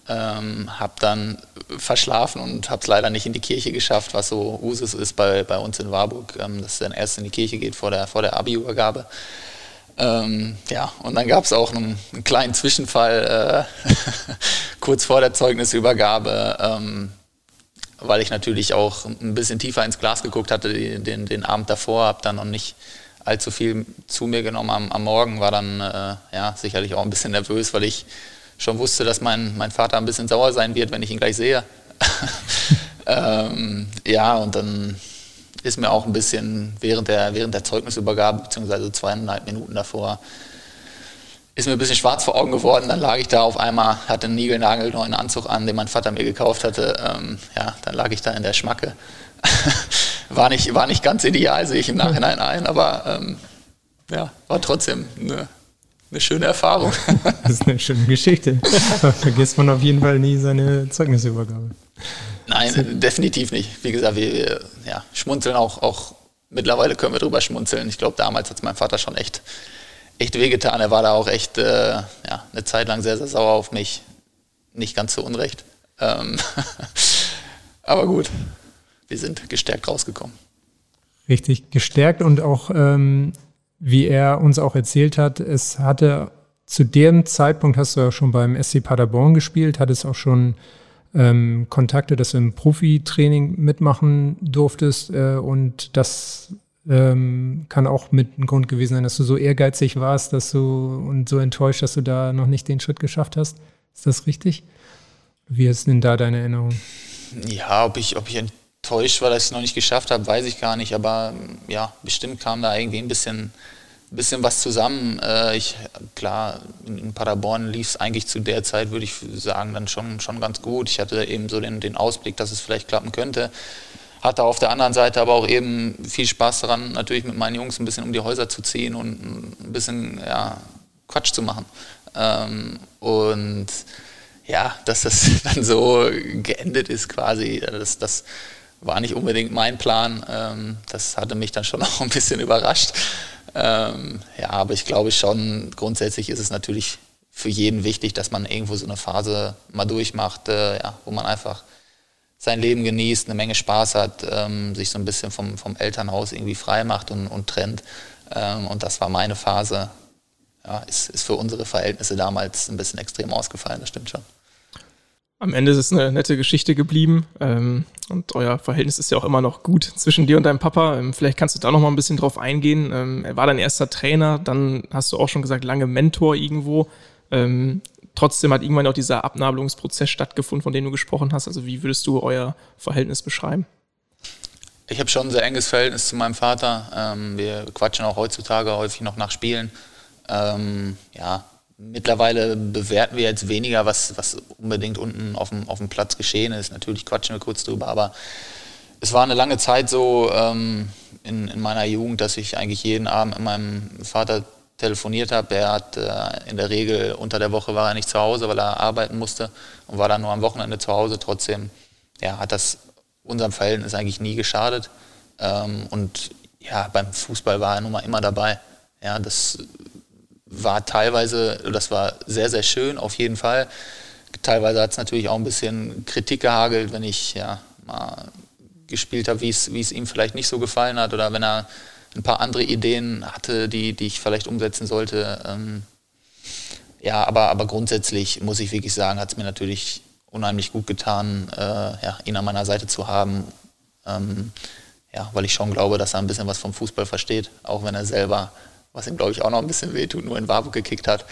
Ähm, habe dann verschlafen und habe es leider nicht in die Kirche geschafft, was so Usus ist bei, bei uns in Warburg, ähm, dass es dann erst in die Kirche geht vor der, vor der Abi-Übergabe. Ähm, ja, und dann gab es auch einen, einen, kleinen Zwischenfall äh, kurz vor der Zeugnisübergabe. Ähm, weil ich natürlich auch ein bisschen tiefer ins Glas geguckt hatte den, den Abend davor, habe dann noch nicht allzu viel zu mir genommen am, am Morgen, war dann äh, ja, sicherlich auch ein bisschen nervös, weil ich schon wusste, dass mein, mein Vater ein bisschen sauer sein wird, wenn ich ihn gleich sehe. ähm, ja, und dann ist mir auch ein bisschen während der, während der Zeugnisübergabe, beziehungsweise zweieinhalb Minuten davor, ist mir ein bisschen schwarz vor Augen geworden. Dann lag ich da auf einmal, hatte einen niegelnagelneuen Anzug an, den mein Vater mir gekauft hatte. Ähm, ja, dann lag ich da in der Schmacke. war, nicht, war nicht ganz ideal, sehe ich im Nachhinein ein, aber ähm, ja, war trotzdem eine, eine schöne Erfahrung. das ist eine schöne Geschichte. Da vergisst man auf jeden Fall nie seine Zeugnisübergabe. Nein, definitiv nicht. Wie gesagt, wir, wir ja, schmunzeln auch, auch, mittlerweile können wir drüber schmunzeln. Ich glaube, damals hat es mein Vater schon echt echt wehgetan. Er war da auch echt äh, ja, eine Zeit lang sehr, sehr sauer auf mich. Nicht ganz so unrecht. Ähm Aber gut, wir sind gestärkt rausgekommen. Richtig, gestärkt und auch, ähm, wie er uns auch erzählt hat, es hatte zu dem Zeitpunkt, hast du ja schon beim SC Paderborn gespielt, hattest auch schon ähm, Kontakte, dass du im Profitraining mitmachen durftest äh, und das ähm, kann auch mit ein Grund gewesen sein, dass du so ehrgeizig warst, dass du und so enttäuscht, dass du da noch nicht den Schritt geschafft hast. Ist das richtig? Wie ist denn da deine Erinnerung? Ja, ob ich, ob ich enttäuscht war, dass ich es noch nicht geschafft habe, weiß ich gar nicht. Aber ja, bestimmt kam da irgendwie ein bisschen, bisschen was zusammen. Äh, ich, klar, in Paderborn lief es eigentlich zu der Zeit, würde ich sagen, dann schon, schon ganz gut. Ich hatte eben so den, den Ausblick, dass es vielleicht klappen könnte hatte auf der anderen Seite aber auch eben viel Spaß daran, natürlich mit meinen Jungs ein bisschen um die Häuser zu ziehen und ein bisschen ja, Quatsch zu machen. Ähm, und ja, dass das dann so geendet ist quasi, das, das war nicht unbedingt mein Plan. Ähm, das hatte mich dann schon auch ein bisschen überrascht. Ähm, ja, aber ich glaube schon, grundsätzlich ist es natürlich für jeden wichtig, dass man irgendwo so eine Phase mal durchmacht, äh, ja, wo man einfach sein Leben genießt, eine Menge Spaß hat, ähm, sich so ein bisschen vom, vom Elternhaus irgendwie frei macht und, und trennt. Ähm, und das war meine Phase. Ja, ist, ist für unsere Verhältnisse damals ein bisschen extrem ausgefallen, das stimmt schon. Am Ende ist es eine nette Geschichte geblieben ähm, und euer Verhältnis ist ja auch immer noch gut zwischen dir und deinem Papa. Ähm, vielleicht kannst du da noch mal ein bisschen drauf eingehen. Ähm, er war dein erster Trainer, dann hast du auch schon gesagt, lange Mentor irgendwo. Trotzdem hat irgendwann auch dieser Abnabelungsprozess stattgefunden, von dem du gesprochen hast. Also wie würdest du euer Verhältnis beschreiben? Ich habe schon ein sehr enges Verhältnis zu meinem Vater. Ähm, wir quatschen auch heutzutage häufig noch nach Spielen. Ähm, ja, mittlerweile bewerten wir jetzt weniger, was, was unbedingt unten auf dem, auf dem Platz geschehen ist. Natürlich quatschen wir kurz drüber, aber es war eine lange Zeit so ähm, in, in meiner Jugend, dass ich eigentlich jeden Abend mit meinem Vater telefoniert habe. Er hat äh, in der Regel unter der Woche war er nicht zu Hause, weil er arbeiten musste und war dann nur am Wochenende zu Hause. Trotzdem ja, hat das unserem Verhältnis eigentlich nie geschadet. Ähm, und ja, beim Fußball war er nun mal immer dabei. Ja, das war teilweise, das war sehr, sehr schön, auf jeden Fall. Teilweise hat es natürlich auch ein bisschen Kritik gehagelt, wenn ich ja mal gespielt habe, wie es ihm vielleicht nicht so gefallen hat oder wenn er ein paar andere Ideen hatte, die, die ich vielleicht umsetzen sollte. Ähm, ja, aber, aber grundsätzlich muss ich wirklich sagen, hat es mir natürlich unheimlich gut getan, äh, ja, ihn an meiner Seite zu haben. Ähm, ja, weil ich schon glaube, dass er ein bisschen was vom Fußball versteht, auch wenn er selber, was ihm glaube ich auch noch ein bisschen wehtut, nur in Warburg gekickt hat.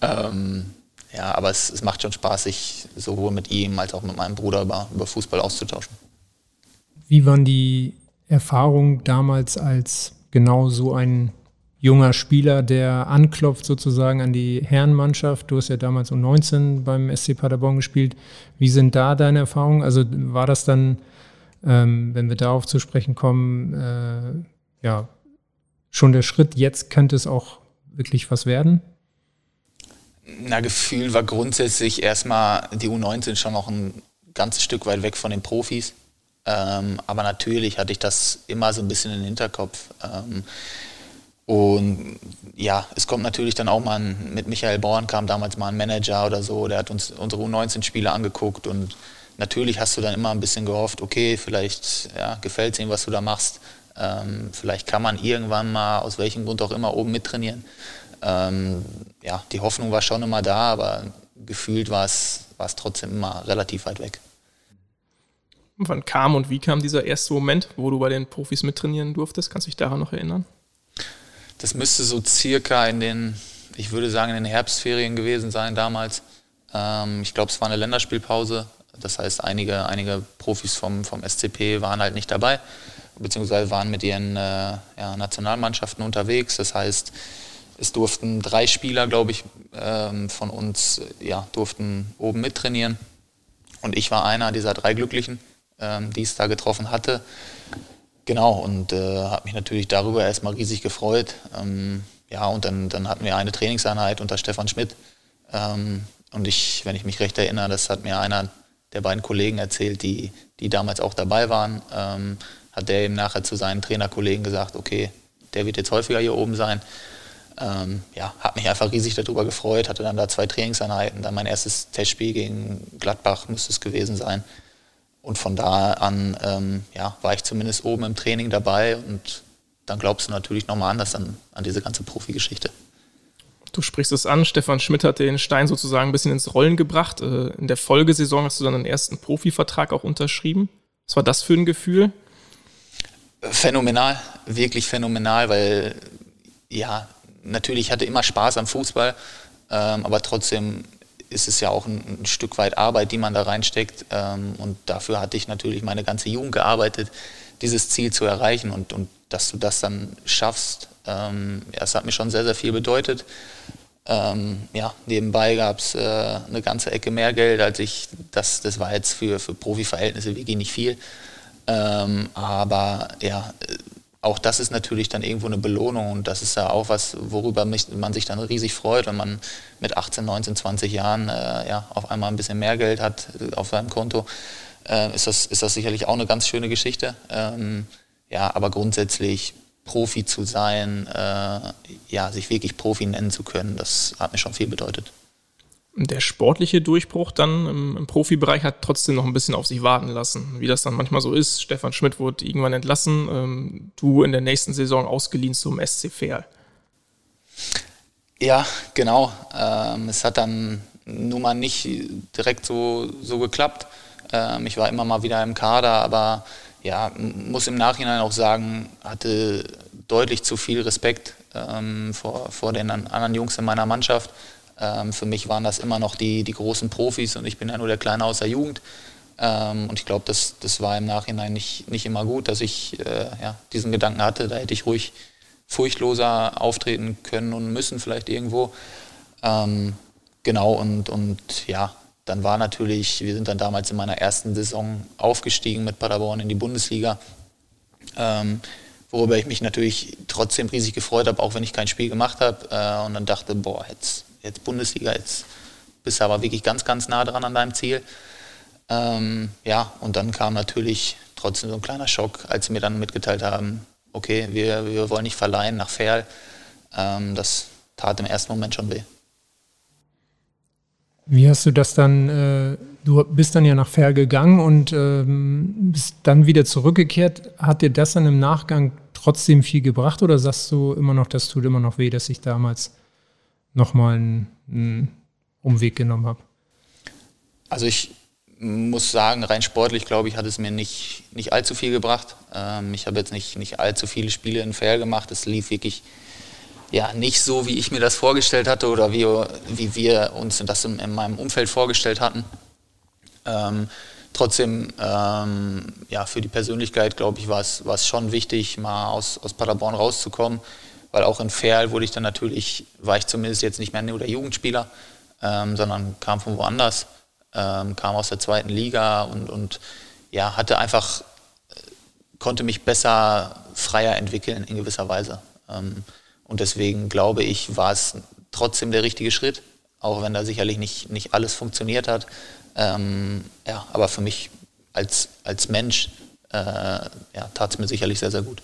Ähm, ja, aber es, es, macht schon Spaß, sich sowohl mit ihm als auch mit meinem Bruder über, über Fußball auszutauschen. Wie waren die Erfahrungen damals als genau so ein junger Spieler, der anklopft sozusagen an die Herrenmannschaft. Du hast ja damals um 19 beim SC Paderborn gespielt. Wie sind da deine Erfahrungen? Also war das dann, ähm, wenn wir darauf zu sprechen kommen, äh, ja, schon der Schritt, jetzt könnte es auch wirklich was werden? Na, Gefühl war grundsätzlich erstmal die U19 schon noch ein ganzes Stück weit weg von den Profis. Ähm, aber natürlich hatte ich das immer so ein bisschen den Hinterkopf. Ähm, und ja, es kommt natürlich dann auch mal ein, mit Michael Born kam damals mal ein Manager oder so, der hat uns unsere U19-Spiele angeguckt und natürlich hast du dann immer ein bisschen gehofft, okay, vielleicht ja, gefällt es ihm, was du da machst. Ähm, vielleicht kann man irgendwann mal, aus welchem Grund auch immer, oben mittrainieren. Ähm, ja, die Hoffnung war schon immer da, aber gefühlt war es trotzdem immer relativ weit weg. Wann kam und wie kam dieser erste Moment, wo du bei den Profis mittrainieren durftest? Kannst du dich daran noch erinnern? Das müsste so circa in den, ich würde sagen, in den Herbstferien gewesen sein damals. Ähm, ich glaube, es war eine Länderspielpause. Das heißt, einige, einige Profis vom, vom SCP waren halt nicht dabei, beziehungsweise waren mit ihren äh, ja, Nationalmannschaften unterwegs. Das heißt, es durften drei Spieler, glaube ich, ähm, von uns ja, durften oben mittrainieren. Und ich war einer dieser drei Glücklichen ähm, die es da getroffen hatte. Genau, und äh, habe mich natürlich darüber erstmal riesig gefreut. Ähm, ja, und dann, dann hatten wir eine Trainingseinheit unter Stefan Schmidt. Ähm, und ich, wenn ich mich recht erinnere, das hat mir einer der beiden Kollegen erzählt, die, die damals auch dabei waren, ähm, hat der eben nachher zu seinen Trainerkollegen gesagt, okay, der wird jetzt häufiger hier oben sein. Ähm, ja, hat mich einfach riesig darüber gefreut, hatte dann da zwei Trainingseinheiten, dann mein erstes Testspiel gegen Gladbach müsste es gewesen sein. Und von da an ähm, ja, war ich zumindest oben im Training dabei und dann glaubst du natürlich nochmal anders an, an diese ganze Profigeschichte. Du sprichst es an, Stefan Schmidt hat den Stein sozusagen ein bisschen ins Rollen gebracht. Äh, in der Folgesaison hast du dann den ersten Profivertrag auch unterschrieben. Was war das für ein Gefühl? Phänomenal, wirklich phänomenal, weil ja, natürlich hatte immer Spaß am Fußball, ähm, aber trotzdem ist es ja auch ein, ein, Stück weit Arbeit, die man da reinsteckt. Ähm, und dafür hatte ich natürlich meine ganze Jugend gearbeitet, dieses Ziel zu erreichen. Und, und dass du das dann schaffst, ähm, ja, das hat mir schon sehr, sehr viel bedeutet. Ähm, ja, nebenbei gab es äh, eine ganze Ecke mehr Geld, als ich, das, das war jetzt für, für Profiverhältnisse wirklich nicht viel. Ähm, aber ja, auch das ist natürlich dann irgendwo eine Belohnung und das ist ja auch was, worüber mich, man sich dann riesig freut, wenn man mit 18, 19, 20 Jahren äh, ja, auf einmal ein bisschen mehr Geld hat äh, auf seinem Konto. Äh, ist, das, ist das sicherlich auch eine ganz schöne Geschichte. Ähm, ja, aber grundsätzlich Profi zu sein, äh, ja, sich wirklich Profi nennen zu können, das hat mir schon viel bedeutet der sportliche Durchbruch dann im, im, Profibereich hat trotzdem noch ein bisschen auf sich warten lassen. Wie das dann manchmal so ist. Stefan Schmidt wurde irgendwann entlassen. Ähm, du in der nächsten Saison ausgeliehen zum SC Verl. Ja, genau. Ähm, es hat dann nun mal nicht direkt so, so geklappt. Ähm, ich war immer mal wieder im Kader, aber ja, muss im Nachhinein auch sagen, hatte deutlich zu viel Respekt ähm, vor, vor den anderen Jungs in meiner Mannschaft ähm, für mich waren das immer noch die, die großen Profis und ich bin ja nur der Kleine aus der Jugend. Ähm, und ich glaube, das, das war im Nachhinein nicht, nicht immer gut, dass ich äh, ja, diesen Gedanken hatte. Da hätte ich ruhig furchtloser auftreten können und müssen vielleicht irgendwo. Ähm, genau, und, und ja, dann war natürlich, wir sind dann damals in meiner ersten Saison aufgestiegen mit Paderborn in die Bundesliga. Ähm, worüber ich mich natürlich trotzdem riesig gefreut habe, auch wenn ich kein Spiel gemacht habe. Äh, und dann dachte, boah, jetzt, jetzt Bundesliga, jetzt bist du aber wirklich ganz, ganz nah dran an deinem Ziel. Ähm, ja, und dann kam natürlich trotzdem so ein kleiner Schock, als sie mir dann mitgeteilt haben, okay, wir, wir wollen nicht verleihen nach Ferl. Ähm, das tat im ersten Moment schon weh. Wie hast du das dann, äh, du bist dann ja nach Ferl gegangen und ähm, bist dann wieder zurückgekehrt. Hat dir das dann im Nachgang trotzdem viel gebracht oder sagst du immer noch, das tut immer noch weh, dass ich damals nochmal einen, einen Umweg genommen habe? Also ich muss sagen, rein sportlich, glaube ich, hat es mir nicht, nicht allzu viel gebracht. Ähm, ich habe jetzt nicht, nicht allzu viele Spiele in Fair gemacht. Es lief wirklich ja, nicht so, wie ich mir das vorgestellt hatte oder wie, wie wir uns das in, in meinem Umfeld vorgestellt hatten. Ähm, trotzdem, ähm, ja, für die Persönlichkeit, glaube ich, war es, schon wichtig, mal aus, aus Paderborn rauszukommen, weil auch in Ferl wurde ich dann natürlich, war ich zumindest jetzt nicht mehr nur der Jugendspieler, ähm, sondern kam von woanders ähm, kam aus der zweiten Liga und, und ja, hatte einfach, äh, konnte mich besser, freier entwickeln in gewisser Weise. Ähm, und deswegen glaube ich, war es trotzdem der richtige Schritt, auch wenn da sicherlich nicht, nicht alles funktioniert hat. Ähm, ja, aber für mich als, als Mensch äh, ja, tat es mir sicherlich sehr, sehr gut.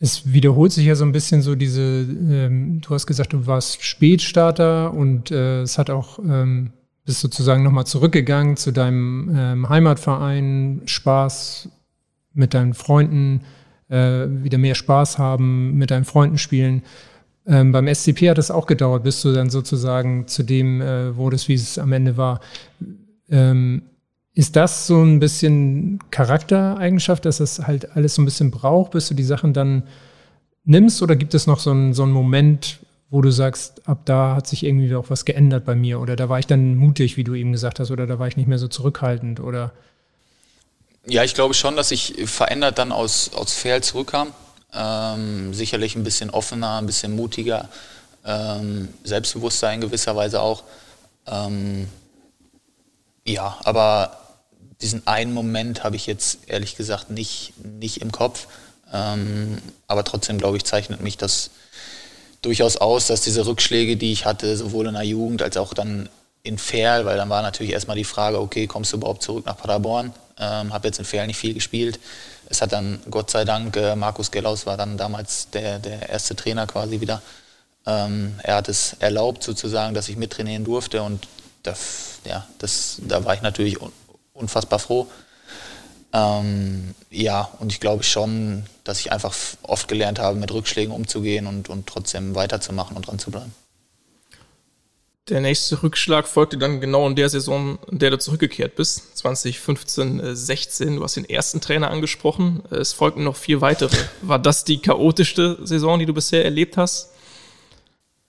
Es wiederholt sich ja so ein bisschen so diese, ähm, du hast gesagt, du warst Spätstarter und äh, es hat auch ähm, bist sozusagen nochmal zurückgegangen zu deinem ähm, Heimatverein, Spaß mit deinen Freunden, äh, wieder mehr Spaß haben, mit deinen Freunden spielen. Ähm, beim SCP hat es auch gedauert, bis du dann sozusagen zu dem äh, wurdest, wie es am Ende war. Ähm, ist das so ein bisschen Charaktereigenschaft, dass es halt alles so ein bisschen braucht, bis du die Sachen dann nimmst? Oder gibt es noch so einen, so einen Moment, wo du sagst, ab da hat sich irgendwie auch was geändert bei mir oder da war ich dann mutig, wie du eben gesagt hast, oder da war ich nicht mehr so zurückhaltend oder? Ja, ich glaube schon, dass ich verändert dann aus, aus Fair zurückkam. Ähm, sicherlich ein bisschen offener, ein bisschen mutiger, ähm, selbstbewusster in gewisser Weise auch. Ähm, ja, aber diesen einen Moment habe ich jetzt ehrlich gesagt nicht, nicht im Kopf. Ähm, aber trotzdem, glaube ich, zeichnet mich das durchaus aus, dass diese Rückschläge, die ich hatte, sowohl in der Jugend als auch dann in Ferl, weil dann war natürlich erstmal die Frage, okay, kommst du überhaupt zurück nach Paderborn? Ähm, habe jetzt in Ferl nicht viel gespielt. Es hat dann, Gott sei Dank, äh, Markus Gellaus war dann damals der, der erste Trainer quasi wieder. Ähm, er hat es erlaubt sozusagen, dass ich mittrainieren durfte und das, ja, das, da war ich natürlich unfassbar froh. Ähm, ja, und ich glaube schon, dass ich einfach oft gelernt habe, mit Rückschlägen umzugehen und, und trotzdem weiterzumachen und dran zu bleiben. Der nächste Rückschlag folgte dann genau in der Saison, in der du zurückgekehrt bist, 2015, 16. Du hast den ersten Trainer angesprochen. Es folgten noch vier weitere. War das die chaotischste Saison, die du bisher erlebt hast?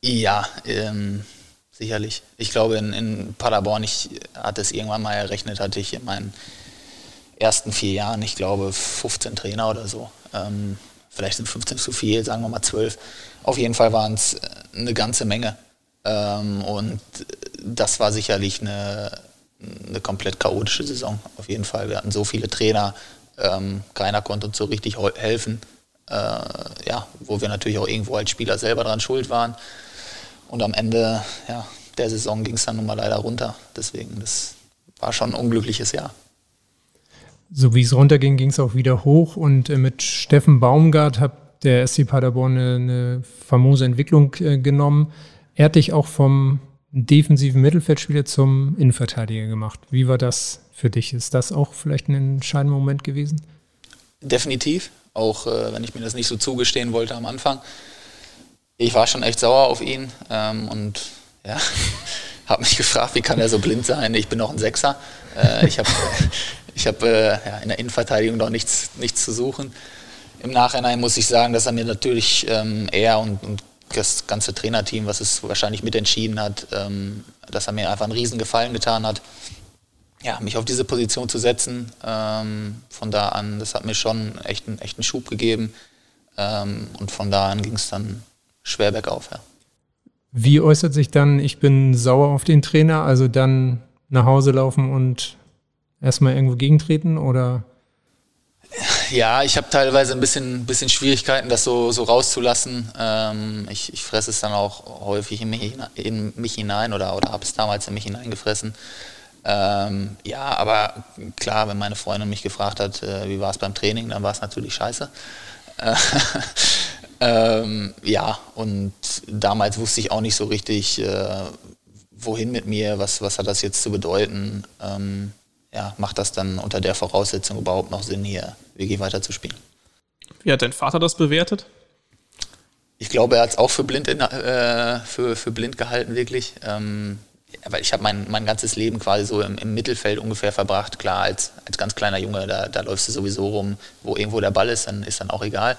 Ja, ähm, sicherlich. Ich glaube, in, in Paderborn, ich hatte es irgendwann mal errechnet, hatte ich in meinen ersten vier Jahren, ich glaube, 15 Trainer oder so. Ähm, vielleicht sind 15 zu viel, sagen wir mal 12. Auf jeden Fall waren es äh, eine ganze Menge. Ähm, und das war sicherlich eine, eine komplett chaotische Saison. Auf jeden Fall. Wir hatten so viele Trainer, ähm, keiner konnte uns so richtig helfen. Äh, ja, wo wir natürlich auch irgendwo als Spieler selber dran schuld waren. Und am Ende ja, der Saison ging es dann nun mal leider runter. Deswegen, das war schon ein unglückliches Jahr so wie es runterging, ging es auch wieder hoch. Und äh, mit Steffen Baumgart hat der SC Paderborn eine, eine famose Entwicklung äh, genommen. Er hat dich auch vom defensiven Mittelfeldspieler zum Innenverteidiger gemacht. Wie war das für dich? Ist das auch vielleicht ein entscheidender Moment gewesen? Definitiv, auch äh, wenn ich mir das nicht so zugestehen wollte am Anfang. Ich war schon echt sauer auf ihn ähm, und ja, habe mich gefragt, wie kann er so blind sein? Ich bin noch ein Sechser. Äh, ich habe ich habe äh, ja, in der Innenverteidigung noch nichts, nichts zu suchen. Im Nachhinein muss ich sagen, dass er mir natürlich ähm, er und, und, das ganze Trainerteam, was es wahrscheinlich mitentschieden hat, ähm, dass er mir einfach einen riesen Gefallen getan hat. Ja, mich auf diese Position zu setzen, ähm, von da an, das hat mir schon echt, einen, echt einen Schub gegeben. Ähm, und von da an ging es dann schwer bergauf. Ja. Wie äußert sich dann, ich bin sauer auf den Trainer, also dann nach Hause laufen und erstmal irgendwo gegentreten oder? Ja, ich habe teilweise ein bisschen, bisschen Schwierigkeiten, das so, so rauszulassen. Ähm, ich, ich fresse es dann auch häufig in mich, in mich hinein oder, oder habe es damals in mich hineingefressen. Ähm, ja, aber klar, wenn meine Freundin mich gefragt hat, äh, wie war es beim Training, dann war es natürlich scheiße. Äh, ähm, ja, und damals wusste ich auch nicht so richtig, äh, wohin mit mir, was, was hat das jetzt zu bedeuten. Ähm, ja, macht das dann unter der Voraussetzung überhaupt noch Sinn, hier WG weiter zu spielen? Wie hat dein Vater das bewertet? Ich glaube, er hat es auch für blind, in, äh, für, für blind gehalten, wirklich. Ähm, weil ich habe mein, mein ganzes Leben quasi so im, im, Mittelfeld ungefähr verbracht. Klar, als, als ganz kleiner Junge, da, da läufst du sowieso rum, wo irgendwo der Ball ist, dann ist dann auch egal.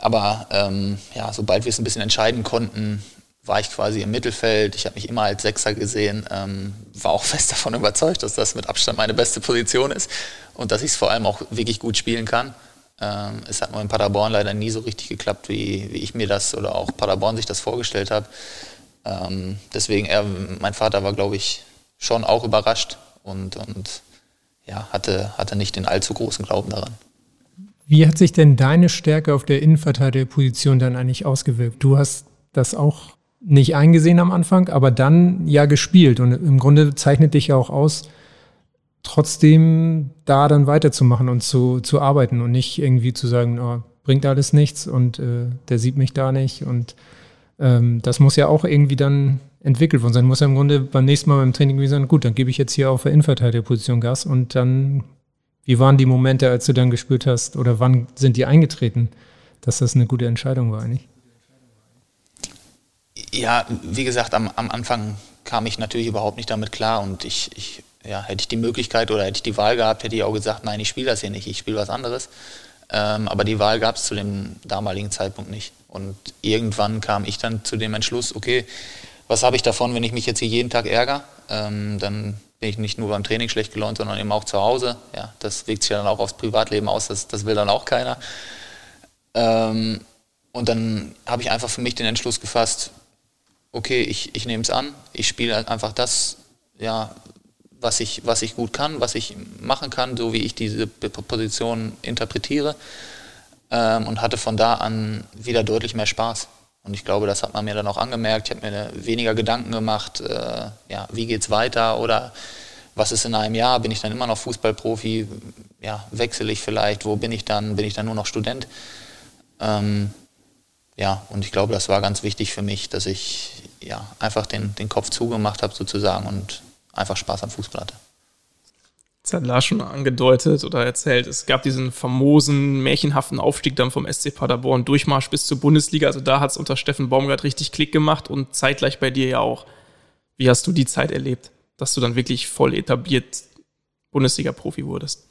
Aber ähm, ja, sobald wir es ein bisschen entscheiden konnten, war ich quasi im Mittelfeld. Ich habe mich immer als Sechser gesehen, ähm, war auch fest davon überzeugt, dass das mit Abstand meine beste Position ist und dass ich es vor allem auch wirklich gut spielen kann. Ähm, es hat nur in Paderborn leider nie so richtig geklappt, wie, wie ich mir das oder auch Paderborn sich das vorgestellt hat. Ähm, deswegen, er, mein Vater war, glaube ich, schon auch überrascht und, und ja, hatte, hatte nicht den allzu großen Glauben daran. Wie hat sich denn deine Stärke auf der Innenverteidigerposition dann eigentlich ausgewirkt? Du hast das auch nicht eingesehen am Anfang, aber dann ja gespielt und im Grunde zeichnet dich auch aus, trotzdem da dann weiterzumachen und zu, zu arbeiten und nicht irgendwie zu sagen, oh, bringt alles nichts und äh, der sieht mich da nicht und ähm, das muss ja auch irgendwie dann entwickelt worden sein. Muss ja im Grunde beim nächsten Mal beim Training wie sagen, gut, dann gebe ich jetzt hier auf der Innenverteidigerposition Gas und dann, wie waren die Momente, als du dann gespürt hast oder wann sind die eingetreten, dass das eine gute Entscheidung war eigentlich? Ja, wie gesagt, am, am Anfang kam ich natürlich überhaupt nicht damit klar und ich, ich ja, hätte ich die Möglichkeit oder hätte ich die Wahl gehabt, hätte ich auch gesagt, nein, ich spiele das hier nicht, ich spiele was anderes. Ähm, aber die Wahl gab es zu dem damaligen Zeitpunkt nicht. Und irgendwann kam ich dann zu dem Entschluss, okay, was habe ich davon, wenn ich mich jetzt hier jeden Tag ärgere? Ähm, dann bin ich nicht nur beim Training schlecht gelaunt, sondern eben auch zu Hause. Ja, das wirkt sich dann auch aufs Privatleben aus, das, das will dann auch keiner. Ähm, und dann habe ich einfach für mich den Entschluss gefasst, okay, ich, ich nehme es an, ich spiele halt einfach das, ja, was ich, was ich gut kann, was ich machen kann, so wie ich diese Position interpretiere ähm, und hatte von da an wieder deutlich mehr Spaß. Und ich glaube, das hat man mir dann auch angemerkt. Ich habe mir weniger Gedanken gemacht, äh, ja, wie es weiter oder was ist in einem Jahr? Bin ich dann immer noch Fußballprofi? Ja, wechsle ich vielleicht? Wo bin ich dann? Bin ich dann nur noch Student? Ähm, ja, und ich glaube, das war ganz wichtig für mich, dass ich ja, einfach den, den Kopf zugemacht habe sozusagen und einfach Spaß am Fußball hatte. Das hat Lars schon angedeutet oder erzählt. Es gab diesen famosen, märchenhaften Aufstieg dann vom SC Paderborn, Durchmarsch bis zur Bundesliga. Also da hat es unter Steffen Baumgart richtig Klick gemacht und zeitgleich bei dir ja auch. Wie hast du die Zeit erlebt, dass du dann wirklich voll etabliert Bundesliga-Profi wurdest?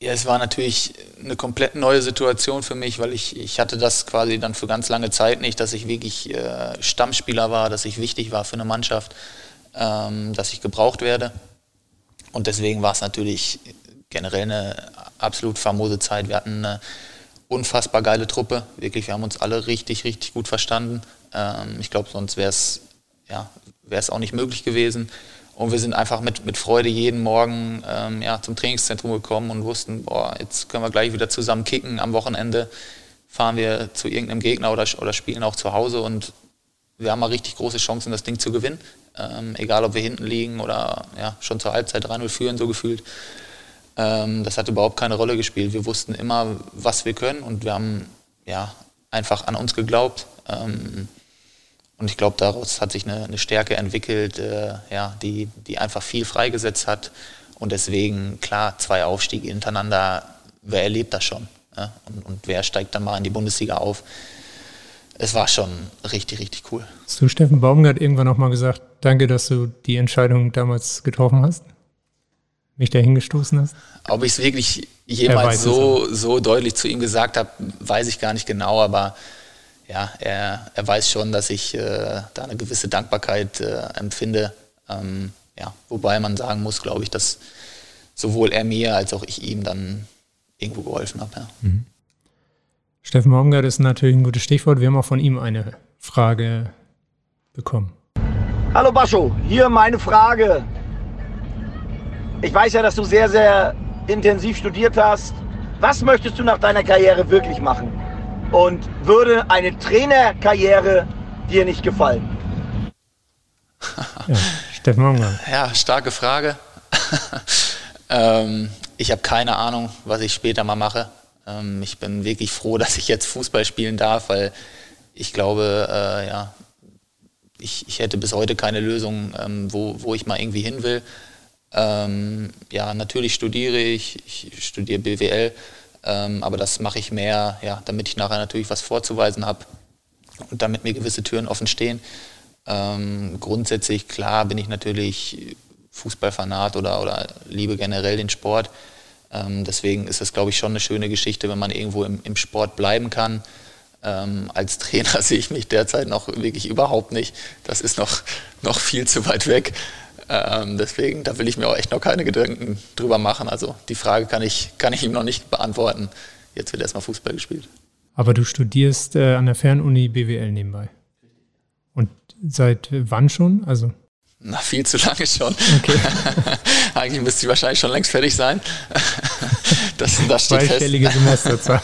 Ja, es war natürlich eine komplett neue Situation für mich, weil ich, ich hatte das quasi dann für ganz lange Zeit nicht, dass ich wirklich äh, Stammspieler war, dass ich wichtig war für eine Mannschaft ähm, dass ich gebraucht werde. Und deswegen war es natürlich generell eine absolut famose Zeit. Wir hatten eine unfassbar geile Truppe. Wirklich, wir haben uns alle richtig, richtig gut verstanden. Ähm, ich glaube, sonst wäre es ja, auch nicht möglich gewesen. Und wir sind einfach mit, mit Freude jeden Morgen ähm, ja, zum Trainingszentrum gekommen und wussten, boah, jetzt können wir gleich wieder zusammen kicken. Am Wochenende fahren wir zu irgendeinem Gegner oder, oder spielen auch zu Hause und wir haben mal richtig große Chancen, das Ding zu gewinnen. Ähm, egal, ob wir hinten liegen oder ja, schon zur Halbzeit 3-0 führen, so gefühlt. Ähm, das hat überhaupt keine Rolle gespielt. Wir wussten immer, was wir können und wir haben ja, einfach an uns geglaubt. Ähm, und ich glaube, daraus hat sich eine, eine Stärke entwickelt, äh, ja, die, die einfach viel freigesetzt hat. Und deswegen, klar, zwei Aufstiege hintereinander, wer erlebt das schon? Ja? Und, und wer steigt dann mal in die Bundesliga auf? Es war schon richtig, richtig cool. Hast du Steffen Baumgart irgendwann auch mal gesagt, danke, dass du die Entscheidung damals getroffen hast? Mich dahin gestoßen hast? Ob ich es wirklich jemals so, so deutlich zu ihm gesagt habe, weiß ich gar nicht genau, aber ja, er, er weiß schon, dass ich äh, da eine gewisse Dankbarkeit äh, empfinde. Ähm, ja, wobei man sagen muss, glaube ich, dass sowohl er mir als auch ich ihm dann irgendwo geholfen habe. Ja. Mhm. Steffen Baumgart ist natürlich ein gutes Stichwort. Wir haben auch von ihm eine Frage bekommen. Hallo Bascho, hier meine Frage. Ich weiß ja, dass du sehr, sehr intensiv studiert hast. Was möchtest du nach deiner Karriere wirklich machen? Und würde eine Trainerkarriere dir nicht gefallen? ja, Steffen Mangler. Ja, starke Frage. ähm, ich habe keine Ahnung, was ich später mal mache. Ähm, ich bin wirklich froh, dass ich jetzt Fußball spielen darf, weil ich glaube, äh, ja, ich, ich, hätte bis heute keine Lösung, ähm, wo, wo ich mal irgendwie hin will. Ähm, ja, natürlich studiere ich, ich studiere BWL, ähm, aber das mache ich mehr, ja, damit ich nachher natürlich was vorzuweisen habe und damit mir gewisse Türen offen stehen. Ähm, grundsätzlich, klar, bin ich natürlich Fußballfanat oder, oder liebe generell den Sport. Ähm, deswegen ist es, glaube ich, schon eine schöne Geschichte, wenn man irgendwo im, im Sport bleiben kann. Ähm, als Trainer sehe ich mich derzeit noch wirklich überhaupt nicht. Das ist noch, noch viel zu weit weg. Ähm, deswegen, da will ich mir auch echt noch keine Gedanken drüber machen. Also die Frage kann ich, kann ich ihm noch nicht beantworten. Jetzt wird erstmal Fußball gespielt. Aber du studierst äh, an der Fernuni BWL nebenbei. Und seit wann schon? Also na, viel zu lange schon. Okay. Eigentlich müsste ich wahrscheinlich schon längst fertig sein. das, das steht Zweistellige Semesterzahl.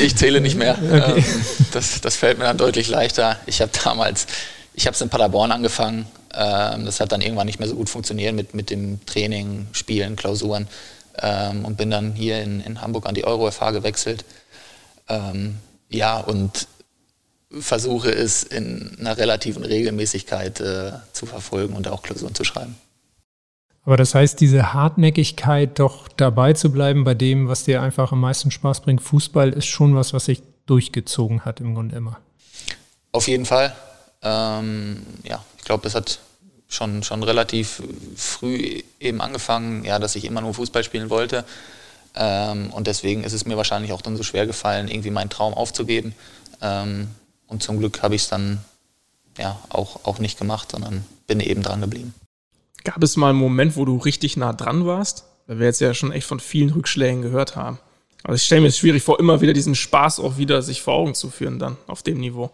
Ich zähle nicht mehr. Okay. Ähm, das, das fällt mir dann deutlich leichter. Ich habe damals, ich habe es in Paderborn angefangen. Ähm, das hat dann irgendwann nicht mehr so gut funktioniert mit, mit dem Training, Spielen, Klausuren. Ähm, und bin dann hier in, in Hamburg an die Euro-FH gewechselt. Ja, und versuche es in einer relativen Regelmäßigkeit äh, zu verfolgen und auch Klausuren zu schreiben. Aber das heißt, diese Hartnäckigkeit, doch dabei zu bleiben bei dem, was dir einfach am meisten Spaß bringt, Fußball, ist schon was, was sich durchgezogen hat im Grunde immer. Auf jeden Fall. Ähm, ja, ich glaube, das hat schon, schon relativ früh eben angefangen, ja, dass ich immer nur Fußball spielen wollte. Ähm, und deswegen ist es mir wahrscheinlich auch dann so schwer gefallen, irgendwie meinen Traum aufzugeben. Ähm, und zum Glück habe ich es dann ja auch, auch nicht gemacht, sondern bin eben dran geblieben. Gab es mal einen Moment, wo du richtig nah dran warst? Weil wir jetzt ja schon echt von vielen Rückschlägen gehört haben. Also ich stelle mir es schwierig vor, immer wieder diesen Spaß auch wieder sich vor Augen zu führen dann auf dem Niveau.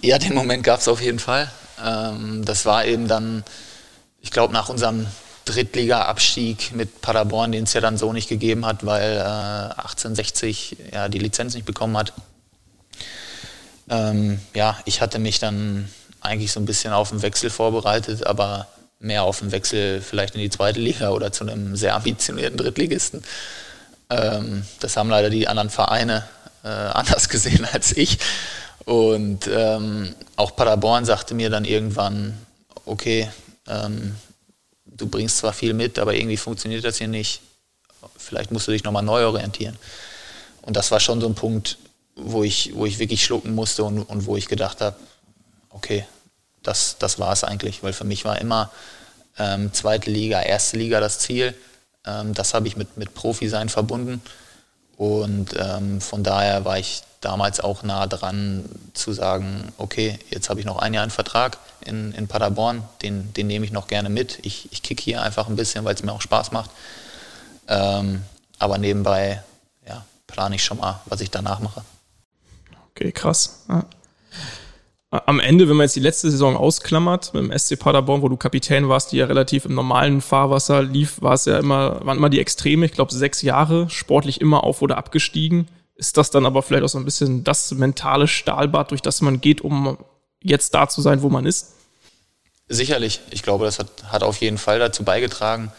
Ja, den Moment gab es auf jeden Fall. Ähm, das war eben dann, ich glaube, nach unserem Drittliga-Abstieg mit Paderborn, den es ja dann so nicht gegeben hat, weil äh, 1860 ja die Lizenz nicht bekommen hat. Ähm, ja, ich hatte mich dann eigentlich so ein bisschen auf den Wechsel vorbereitet, aber mehr auf den Wechsel vielleicht in die zweite Liga oder zu einem sehr ambitionierten Drittligisten. Ähm, das haben leider die anderen Vereine äh, anders gesehen als ich. Und ähm, auch Paderborn sagte mir dann irgendwann, okay, ähm, du bringst zwar viel mit, aber irgendwie funktioniert das hier nicht. Vielleicht musst du dich nochmal neu orientieren. Und das war schon so ein Punkt, wo ich, wo ich wirklich schlucken musste und, und wo ich gedacht habe, okay, das, das war es eigentlich, weil für mich war immer ähm, zweite Liga, erste Liga das Ziel. Ähm, das habe ich mit, mit Profi-Sein verbunden. Und ähm, von daher war ich damals auch nah dran zu sagen, okay, jetzt habe ich noch ein Jahr einen Vertrag in, in Paderborn, den, den nehme ich noch gerne mit. Ich, ich kicke hier einfach ein bisschen, weil es mir auch Spaß macht. Ähm, aber nebenbei ja, plane ich schon mal, was ich danach mache. Okay, krass. Ja. Am Ende, wenn man jetzt die letzte Saison ausklammert, mit dem SC Paderborn, wo du Kapitän warst, die ja relativ im normalen Fahrwasser lief, war es ja immer, waren immer die Extreme, ich glaube sechs Jahre, sportlich immer auf oder abgestiegen. Ist das dann aber vielleicht auch so ein bisschen das mentale Stahlbad, durch das man geht, um jetzt da zu sein, wo man ist? Sicherlich. Ich glaube, das hat, hat auf jeden Fall dazu beigetragen.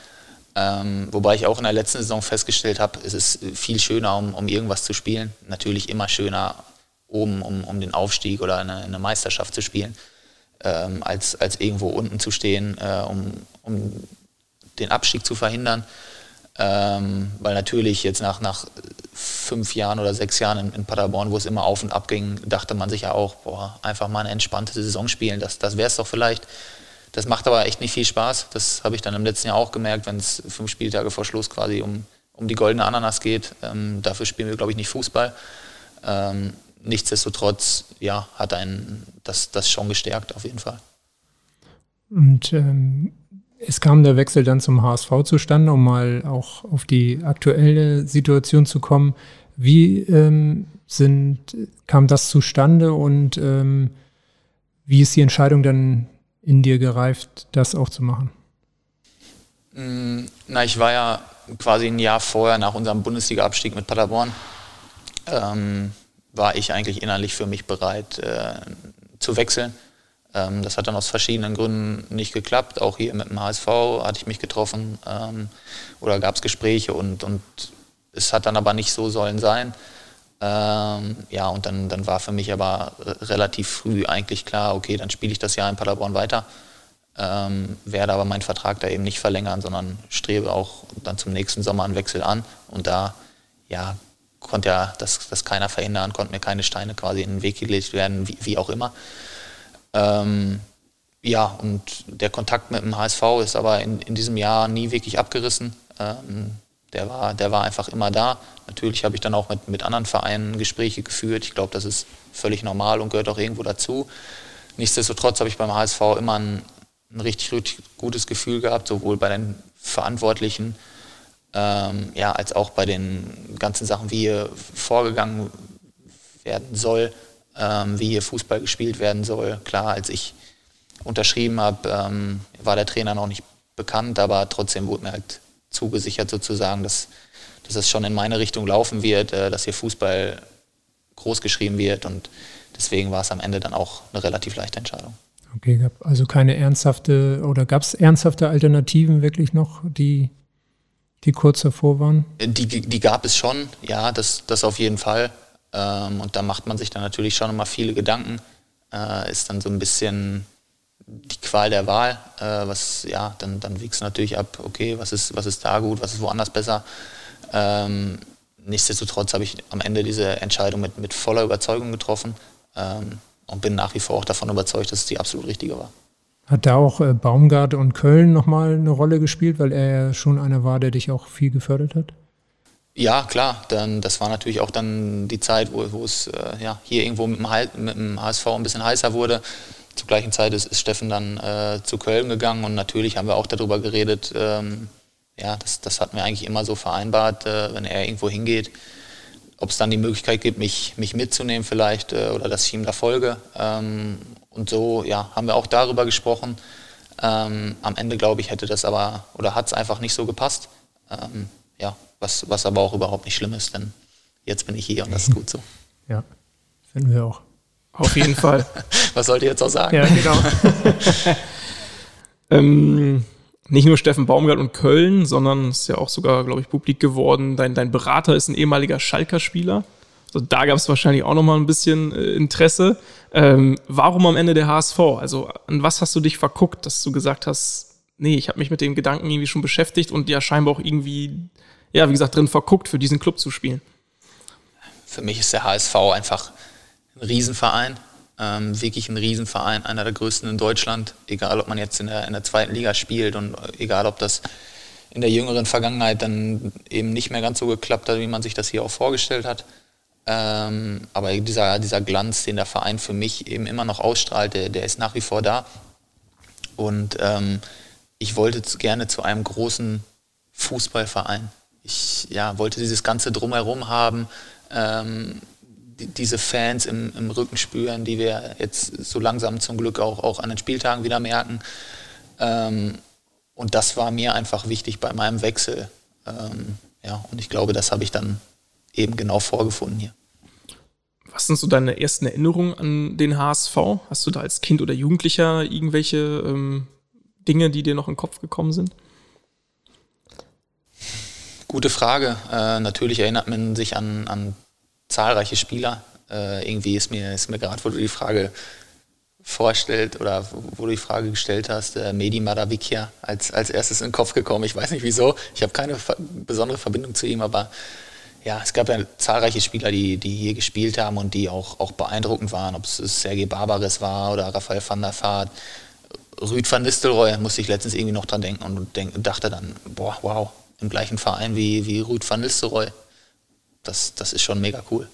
Ähm, wobei ich auch in der letzten Saison festgestellt habe, es ist viel schöner, um, um irgendwas zu spielen. Natürlich immer schöner, oben, um, um den Aufstieg oder eine, eine Meisterschaft zu spielen, ähm, als, als irgendwo unten zu stehen, äh, um, um den Abstieg zu verhindern. Ähm, weil natürlich jetzt nach, nach fünf Jahren oder sechs Jahren in, in, Paderborn, wo es immer auf und ab ging, dachte man sich ja auch, boah, einfach mal eine entspannte Saison spielen, das, das wäre es doch vielleicht. Das macht aber echt nicht viel Spaß. Das habe ich dann im letzten Jahr auch gemerkt, wenn es fünf Spieltage vor Schluss quasi um, um die goldene Ananas geht. Ähm, dafür spielen wir, glaube ich, nicht Fußball. Ähm, nichtsdestotrotz, ja, hat einen das, das schon gestärkt, auf jeden Fall. Und ähm, es kam der Wechsel dann zum HSV zustande, um mal auch auf die aktuelle Situation zu kommen. Wie ähm, sind, kam das zustande und ähm, Wie ist die Entscheidung dann in dir gereift, das auch zu machen? Mm, na, ich war ja quasi ein Jahr vorher nach unserem Bundesliga-Abstieg mit Paderborn, ähm, war ich eigentlich innerlich für mich bereit äh, zu wechseln. Ähm, das hat dann aus verschiedenen Gründen nicht geklappt. Auch hier mit dem HSV hatte ich mich getroffen ähm, oder gab es Gespräche und, und es hat dann aber nicht so sollen sein. Ähm, ja, und dann, dann war für mich aber relativ früh eigentlich klar, okay, dann spiele ich das Jahr in Paderborn weiter ähm, werde aber meinen Vertrag da eben nicht verlängern, sondern strebe auch dann zum nächsten Sommer einen Wechsel an. Und da, ja, konnte ja das, das keiner verhindern, konnten mir keine Steine quasi in den Weg gelegt werden, wie, wie auch immer. Ähm, ja, und der Kontakt mit dem HSV ist aber in, in diesem Jahr nie wirklich abgerissen. Ähm, der, war, der war einfach immer da. Natürlich habe ich dann auch mit, mit anderen Vereinen Gespräche geführt. Ich glaube, das ist völlig normal und gehört auch irgendwo dazu. Nichtsdestotrotz habe ich beim HSV immer ein, ein richtig, richtig gutes Gefühl gehabt, sowohl bei den Verantwortlichen ähm, ja, als auch bei den ganzen Sachen, wie hier vorgegangen werden soll, ähm, wie hier Fußball gespielt werden soll. Klar, als ich unterschrieben habe, ähm, war der Trainer noch nicht bekannt, aber trotzdem wurde mir halt zugesichert sozusagen, dass, dass es schon in meine Richtung laufen wird, äh, dass hier Fußball groß geschrieben wird und deswegen war es am Ende dann auch eine relativ leichte Entscheidung. Okay, gab also keine ernsthafte oder gab es ernsthafte Alternativen wirklich noch, die, die kurz davor waren? Die, die gab es schon, ja, das, das auf jeden Fall. Ähm, und da macht man sich dann natürlich schon immer viele Gedanken. Äh, ist dann so ein bisschen die Qual der Wahl. Äh, was, ja, dann, dann du natürlich ab, okay, was ist, was ist da gut, was ist woanders besser. Ähm, nichtsdestotrotz habe ich am Ende diese Entscheidung mit, mit voller Überzeugung getroffen. Ähm, und bin nach wie vor auch davon überzeugt, dass es die absolut richtige war. Hat da auch äh, Baumgart und Köln nochmal eine Rolle gespielt, weil er ja schon einer war, der dich auch viel gefördert hat? Ja, klar. Dann, das war natürlich auch dann die Zeit, wo, es äh, ja, hier irgendwo mit dem, mit dem, HSV ein bisschen heißer wurde. Zur gleichen Zeit ist, ist Steffen dann äh, zu Köln gegangen und natürlich haben wir auch darüber geredet. Ähm, ja, das, das hatten wir eigentlich immer so vereinbart, äh, wenn er irgendwo hingeht, ob es dann die Möglichkeit gibt, mich, mich mitzunehmen vielleicht äh, oder dass ich ihm da folge. Ähm, und so ja, haben wir auch darüber gesprochen. Ähm, am Ende, glaube ich, hätte das aber oder hat es einfach nicht so gepasst. Ähm, ja, was, was aber auch überhaupt nicht schlimm ist, denn jetzt bin ich hier und das ist gut so. Ja, finden wir auch. Auf jeden Fall. was sollt ihr jetzt auch sagen? Ja, genau. ähm, nicht nur Steffen Baumgart und Köln, sondern es ist ja auch sogar, glaube ich, publik geworden. Dein, dein Berater ist ein ehemaliger Schalker-Spieler. Also da gab es wahrscheinlich auch noch mal ein bisschen äh, Interesse. Ähm, warum am Ende der HSV? Also an was hast du dich verguckt, dass du gesagt hast, nee, ich habe mich mit dem Gedanken irgendwie schon beschäftigt und ja scheinbar auch irgendwie, ja, wie gesagt, drin verguckt, für diesen Club zu spielen? Für mich ist der HSV einfach ein Riesenverein. Ähm, wirklich ein Riesenverein, einer der größten in Deutschland, egal ob man jetzt in der, in der zweiten Liga spielt und egal ob das in der jüngeren Vergangenheit dann eben nicht mehr ganz so geklappt hat, wie man sich das hier auch vorgestellt hat. Ähm, aber dieser, dieser Glanz, den der Verein für mich eben immer noch ausstrahlt, der, der ist nach wie vor da. Und ähm, ich wollte gerne zu einem großen Fußballverein. Ich ja, wollte dieses ganze Drumherum haben. Ähm, die, diese Fans im, im, Rücken spüren, die wir jetzt so langsam zum Glück auch, auch an den Spieltagen wieder merken. Ähm, und das war mir einfach wichtig bei meinem Wechsel. Ähm, ja, und ich glaube, das habe ich dann eben genau vorgefunden hier. Was sind so deine ersten Erinnerungen an den HSV? Hast du da als Kind oder Jugendlicher irgendwelche ähm, Dinge, die dir noch in den Kopf gekommen sind? Gute Frage. Äh, natürlich erinnert man sich an, an zahlreiche Spieler. Äh, irgendwie ist mir, ist mir gerade, wo du die Frage vorstellt oder wo du die Frage gestellt hast, äh, Medi Madavikia als, als erstes in den Kopf gekommen. Ich weiß nicht wieso. Ich habe keine besondere Verbindung zu ihm, aber ja, es gab ja zahlreiche Spieler, die, die hier gespielt haben und die auch, auch beeindruckend waren, ob es Sergei Barbares war oder Raphael van der Vaart. Rüd van Nistelrooy musste ich letztens irgendwie noch dran denken und denk, dachte dann, boah, wow, im gleichen Verein wie, wie Rüd van Nistelrooy das, das ist schon mega cool.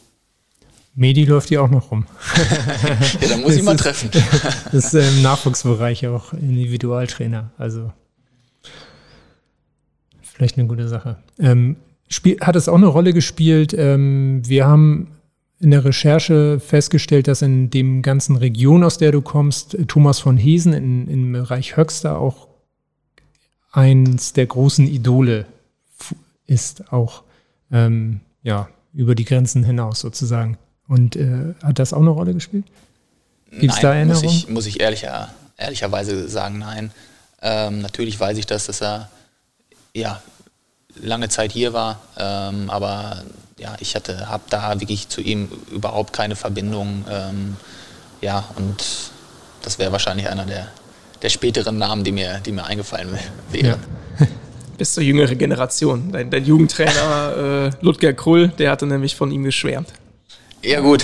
Medi läuft hier auch noch rum. ja, dann muss ich mal treffen. das ist im Nachwuchsbereich auch Individualtrainer. Also vielleicht eine gute Sache. Ähm, spiel, hat es auch eine Rolle gespielt? Ähm, wir haben in der Recherche festgestellt, dass in dem ganzen Region, aus der du kommst, Thomas von Hesen in, im Bereich Höxter auch eins der großen Idole ist, auch ähm, ja, über die Grenzen hinaus sozusagen. Und äh, hat das auch eine Rolle gespielt? Gibt es da Erinnerungen? Muss ich, muss ich ehrlicher, ehrlicherweise sagen, nein. Ähm, natürlich weiß ich das, dass er ja, lange Zeit hier war, ähm, aber ja, ich hatte, habe da wirklich zu ihm überhaupt keine Verbindung. Ähm, ja, und das wäre wahrscheinlich einer der, der späteren Namen, die mir, die mir eingefallen wären. Ja. Bis zur jüngere Generation. Dein, dein Jugendtrainer äh, Ludger Krull, der hatte nämlich von ihm geschwärmt. Ja gut,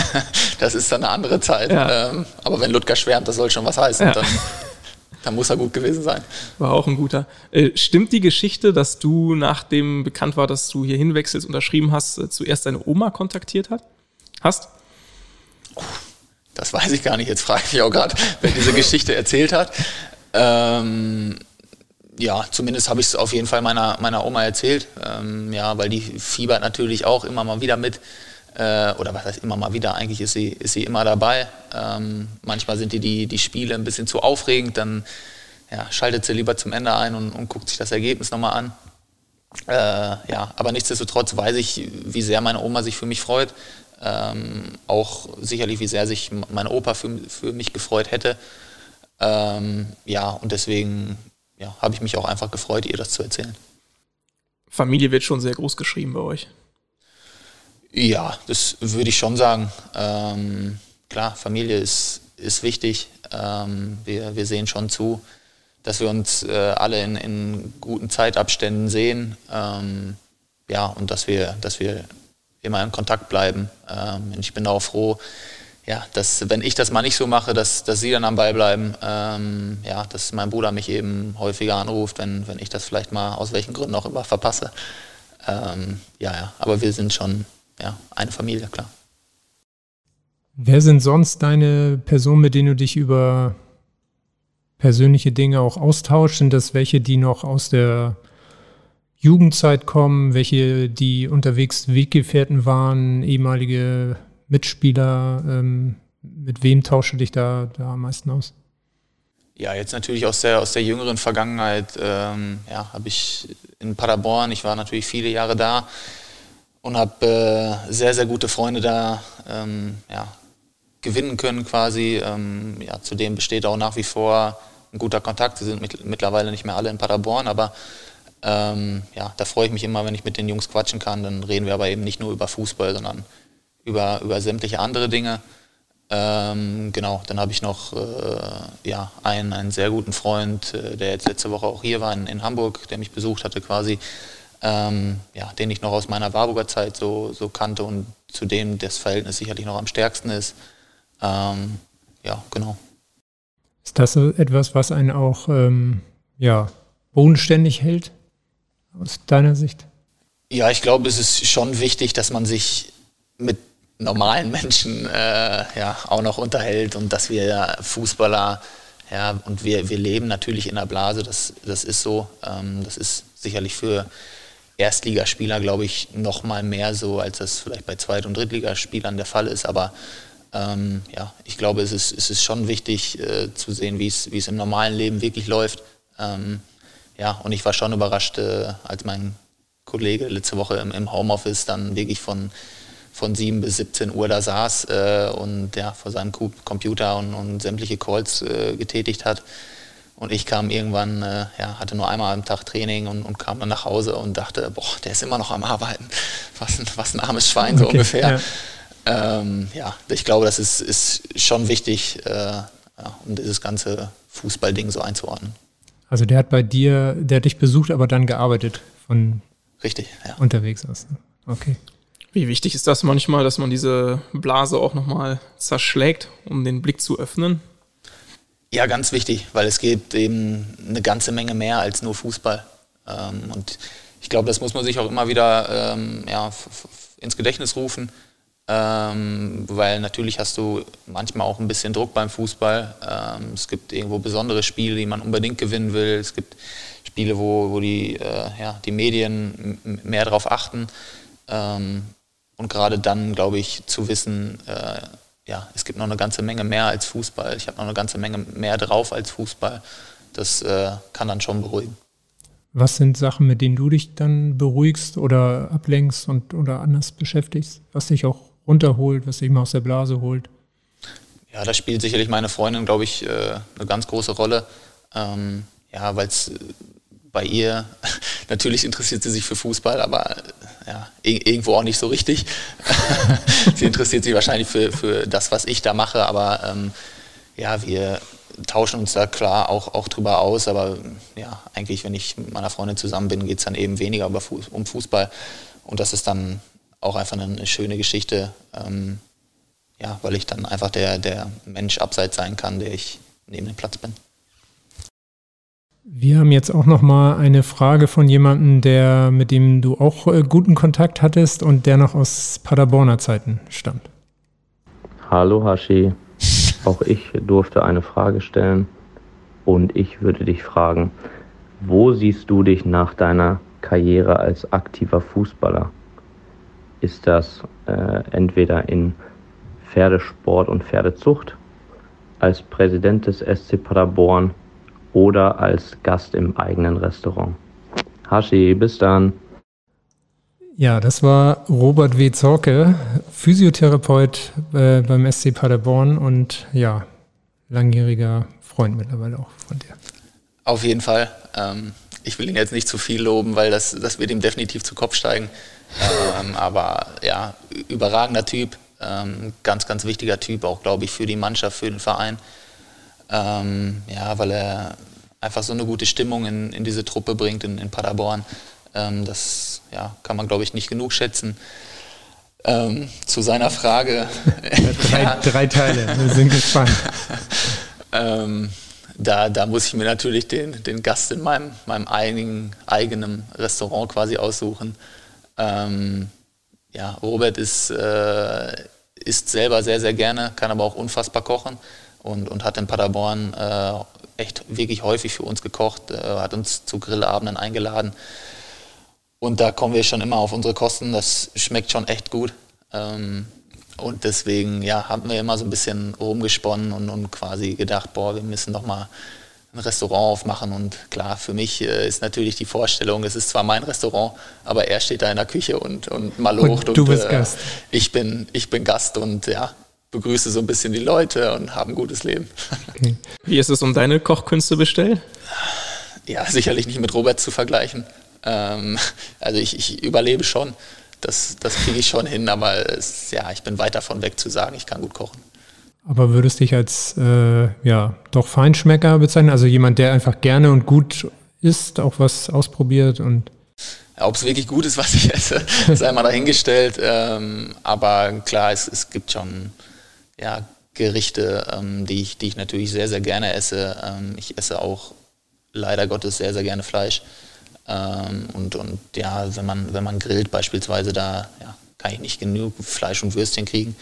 das ist dann eine andere Zeit. Ja. Ähm, aber wenn Ludger schwärmt, das soll schon was heißen. Ja. Dann, dann, muss er gut gewesen sein. War auch ein guter. Äh, stimmt die Geschichte, dass du, nachdem bekannt war, dass du hier hinwechselst, unterschrieben hast, äh, zuerst deine Oma kontaktiert hat? hast? Das weiß ich gar nicht. Jetzt frage ich mich auch gerade, wer diese Geschichte erzählt hat. Ähm, ja, zumindest habe ich es auf jeden Fall meiner, meiner Oma erzählt. Ähm, ja, weil die fiebert natürlich auch immer mal wieder mit äh, oder was heißt immer mal wieder, eigentlich ist sie, ist sie immer dabei. Ähm, manchmal sind die, die, die Spiele ein bisschen zu aufregend, dann ja, schaltet sie lieber zum Ende ein und, und guckt sich das Ergebnis nochmal an. Äh, ja, aber nichtsdestotrotz weiß ich, wie sehr meine Oma sich für mich freut. Ähm, auch sicherlich, wie sehr sich mein Opa für, für mich gefreut hätte. Ähm, ja, und deswegen ja, habe ich mich auch einfach gefreut, ihr das zu erzählen. Familie wird schon sehr groß geschrieben bei euch. Ja, das würde ich schon sagen. Ähm, klar, Familie ist, ist wichtig. Ähm, wir, wir sehen schon zu, dass wir uns äh, alle in, in guten Zeitabständen sehen. Ähm, ja, und dass wir, dass wir immer in Kontakt bleiben. Ähm, ich bin auch froh, ja, dass wenn ich das mal nicht so mache, dass, dass sie dann am Ball bleiben. Ähm, ja, dass mein Bruder mich eben häufiger anruft, wenn, wenn ich das vielleicht mal aus welchen Gründen auch immer verpasse. Ähm, ja, ja, aber wir sind schon ja, eine Familie, klar. Wer sind sonst deine Personen, mit denen du dich über persönliche Dinge auch austauschst? Sind das welche, die noch aus der Jugendzeit kommen, welche, die unterwegs Weggefährten waren, ehemalige Mitspieler? Ähm, mit wem tausche dich da, da am meisten aus? Ja, jetzt natürlich aus der, aus der jüngeren Vergangenheit ähm, ja, habe ich in Paderborn, ich war natürlich viele Jahre da, und habe äh, sehr, sehr gute Freunde da ähm, ja, gewinnen können quasi. Ähm, ja, zudem besteht auch nach wie vor ein guter Kontakt. Sie sind mit, mittlerweile nicht mehr alle in Paderborn, aber ähm, ja, da freue ich mich immer, wenn ich mit den Jungs quatschen kann. Dann reden wir aber eben nicht nur über Fußball, sondern über, über sämtliche andere Dinge. Ähm, genau, dann habe ich noch äh, ja, einen, einen sehr guten Freund, äh, der jetzt letzte Woche auch hier war in, in Hamburg, der mich besucht hatte quasi ähm, ja, den ich noch aus meiner Warburger Zeit so, so kannte und zu dem das Verhältnis sicherlich noch am stärksten ist. Ähm, ja, genau. Ist das etwas, was einen auch ähm, ja, bodenständig hält, aus deiner Sicht? Ja, ich glaube, es ist schon wichtig, dass man sich mit normalen Menschen äh, ja, auch noch unterhält und dass wir Fußballer, ja, und wir, wir leben natürlich in der Blase, das, das ist so. Ähm, das ist sicherlich für Erstligaspieler, glaube ich, noch mal mehr so, als das vielleicht bei Zweit- und Drittligaspielern der Fall ist. Aber ähm, ja, ich glaube, es ist, es ist schon wichtig äh, zu sehen, wie es, im normalen Leben wirklich läuft. Ähm, ja, und ich war schon überrascht, äh, als mein Kollege letzte Woche im, im, Homeoffice dann wirklich von, von 7 bis 17 Uhr da saß äh, und ja, vor seinem Computer und, und sämtliche Calls äh, getätigt hat. Und ich kam irgendwann, äh, ja, hatte nur einmal am Tag Training und, und, kam dann nach Hause und dachte, boah, der ist immer noch am Arbeiten. Was ein, was ein armes Schwein, so okay, ungefähr. Ja. Ähm, ja. ich glaube, das ist, ist schon wichtig, äh, ja, um dieses ganze Fußballding so einzuordnen. Also der hat bei dir, der hat dich besucht, aber dann gearbeitet von Richtig, ja. unterwegs aus. Okay. Wie wichtig ist das manchmal, dass man diese Blase auch nochmal zerschlägt, um den Blick zu öffnen? Ja, ganz wichtig, weil es gibt eben eine ganze Menge mehr als nur Fußball. Ähm, und ich glaube, das muss man sich auch immer wieder ähm, ja, ins Gedächtnis rufen, ähm, weil natürlich hast du manchmal auch ein bisschen Druck beim Fußball. Es gibt irgendwo besondere Spiele, die man unbedingt gewinnen will. Es gibt Spiele, wo, wo die, äh, ja, die Medien mehr darauf achten. Und und gerade dann, glaube ich, zu wissen, äh, ja, es gibt noch eine ganze Menge mehr als Fußball. Ich habe noch eine ganze Menge mehr drauf als Fußball. Das äh, kann dann schon beruhigen. Was sind Sachen, mit denen du dich dann beruhigst oder ablenkst und oder anders beschäftigst, was dich auch runterholt, was dich mal aus der Blase holt? Ja, da spielt sicherlich meine Freundin, glaube ich, äh, eine ganz große Rolle. Ähm, ja, weil es äh, bei ihr, natürlich interessiert sie sich für Fußball, aber äh, ja, irgendwo auch nicht so richtig. sie interessiert sich wahrscheinlich für, für das, was ich da mache, aber ähm, ja, wir tauschen uns da klar auch, auch drüber aus, aber ja, eigentlich, wenn ich mit meiner Freundin zusammen bin, geht es dann eben weniger um Fußball und das ist dann auch einfach eine schöne Geschichte, ähm, ja, weil ich dann einfach der, der Mensch abseits sein kann, der ich neben dem Platz bin. Wir haben jetzt auch noch mal eine Frage von jemandem, der mit dem du auch äh, guten Kontakt hattest und der noch aus Paderborner Zeiten stammt. Hallo Hashi, auch ich durfte eine Frage stellen und ich würde dich fragen, wo siehst du dich nach deiner Karriere als aktiver Fußballer? Ist das äh, entweder in Pferdesport und Pferdezucht, als Präsident des SC Paderborn oder als Gast im eigenen Restaurant? Hashi, bis dann. Ja, das war Robert W. Zorke, Physiotherapeut äh, beim SC Paderborn und ja, langjähriger Freund mittlerweile auch von dir. Auf jeden Fall. Ähm, ich will ihn jetzt nicht zu viel loben, weil das, das wird ihm definitiv zu Kopf steigen. Ähm, aber ja, überragender Typ, ähm, ganz, ganz wichtiger Typ, auch glaube ich für die Mannschaft, für den Verein. Ähm, ja, weil er einfach so eine gute Stimmung in, in diese Truppe bringt in, in Paderborn. Ähm, das ja, kann man, glaube ich, nicht genug schätzen. Ähm, zu seiner Frage. drei, ja. drei, Teile, wir sind gespannt. ähm, da, da muss ich mir natürlich den, den Gast in meinem, meinem eigenen, eigenen Restaurant quasi aussuchen. Ähm, ja, Robert ist, äh, isst selber sehr, sehr gerne, kann aber auch unfassbar kochen und, und hat in Paderborn äh, echt wirklich häufig für uns gekocht, äh, hat uns zu Grillabenden eingeladen. Und da kommen wir schon immer auf unsere Kosten. Das schmeckt schon echt gut. Ähm, und deswegen ja, haben wir immer so ein bisschen rumgesponnen und, und quasi gedacht, boah, wir müssen doch mal ein Restaurant aufmachen. Und klar, für mich äh, ist natürlich die Vorstellung, es ist zwar mein Restaurant, aber er steht da in der Küche und, und malocht. Und du bist äh, Gast. Ich bin, ich bin Gast und ja, begrüße so ein bisschen die Leute und habe ein gutes Leben. Okay. Wie ist es um deine Kochkünste bestellt? Ja, sicherlich nicht mit Robert zu vergleichen. Ähm, also ich, ich, überlebe schon, das, das kriege ich schon hin, aber es, ja, ich bin weit davon weg zu sagen, ich kann gut kochen. Aber würdest dich als äh, ja doch Feinschmecker bezeichnen, also jemand, der einfach gerne und gut isst, auch was ausprobiert und ob es wirklich gut ist, was ich esse, ist einmal dahingestellt. Ähm, aber klar, es, es gibt schon ja, Gerichte, ähm, die, ich, die ich natürlich sehr, sehr gerne esse. Ähm, ich esse auch leider Gottes sehr, sehr gerne Fleisch. Ähm, und, und ja, wenn man, wenn man grillt beispielsweise, da ja, kann ich nicht genug Fleisch und Würstchen kriegen.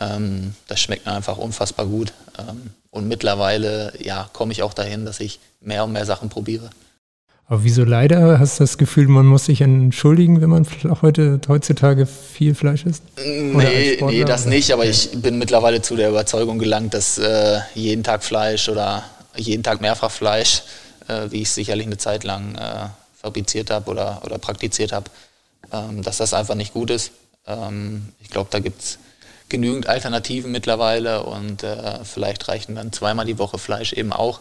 Ähm, das schmeckt mir einfach unfassbar gut. Ähm, und mittlerweile ja, komme ich auch dahin, dass ich mehr und mehr Sachen probiere. Aber wieso leider? Hast du das Gefühl, man muss sich entschuldigen, wenn man heute, heutzutage viel Fleisch isst? Nee, nee, das nicht. Aber ich bin mittlerweile zu der Überzeugung gelangt, dass äh, jeden Tag Fleisch oder jeden Tag mehrfach Fleisch, äh, wie ich es sicherlich eine Zeit lang äh, fabriziert habe oder, oder praktiziert habe, ähm, dass das einfach nicht gut ist. Ähm, ich glaube, da gibt es genügend Alternativen mittlerweile und äh, vielleicht reichen dann zweimal die Woche Fleisch eben auch.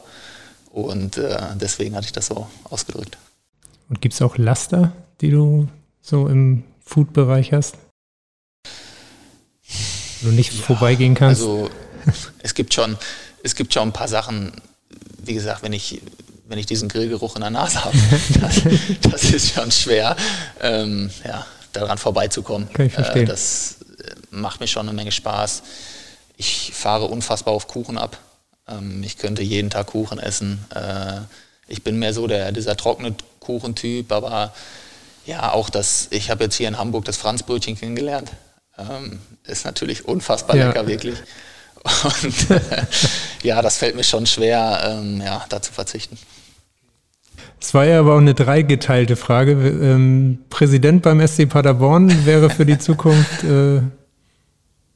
Und äh, deswegen hatte ich das so ausgedrückt. Und gibt es auch Laster, die du so im Food-Bereich hast? Wo du nicht ja, vorbeigehen kannst? Also es gibt schon, es gibt schon ein paar Sachen, wie gesagt, wenn ich wenn ich diesen Grillgeruch in der Nase habe. Das, das ist schon schwer, ähm, ja, daran vorbeizukommen. Kann ich verstehen. Äh, das äh, macht mir schon eine Menge Spaß. Ich fahre unfassbar auf Kuchen ab. Ähm, ich könnte jeden Tag Kuchen essen. Äh, ich bin mehr so der, dieser trockene Kuchentyp, aber ja, auch das, ich habe jetzt hier in Hamburg das Franzbrötchen kennengelernt. Ähm, ist natürlich unfassbar ja. lecker, wirklich. Und ja, das fällt mir schon schwer, ähm, ja, da zu verzichten. Es war ja aber auch eine dreigeteilte Frage. Ähm, Präsident beim SC Paderborn wäre für die Zukunft. Äh,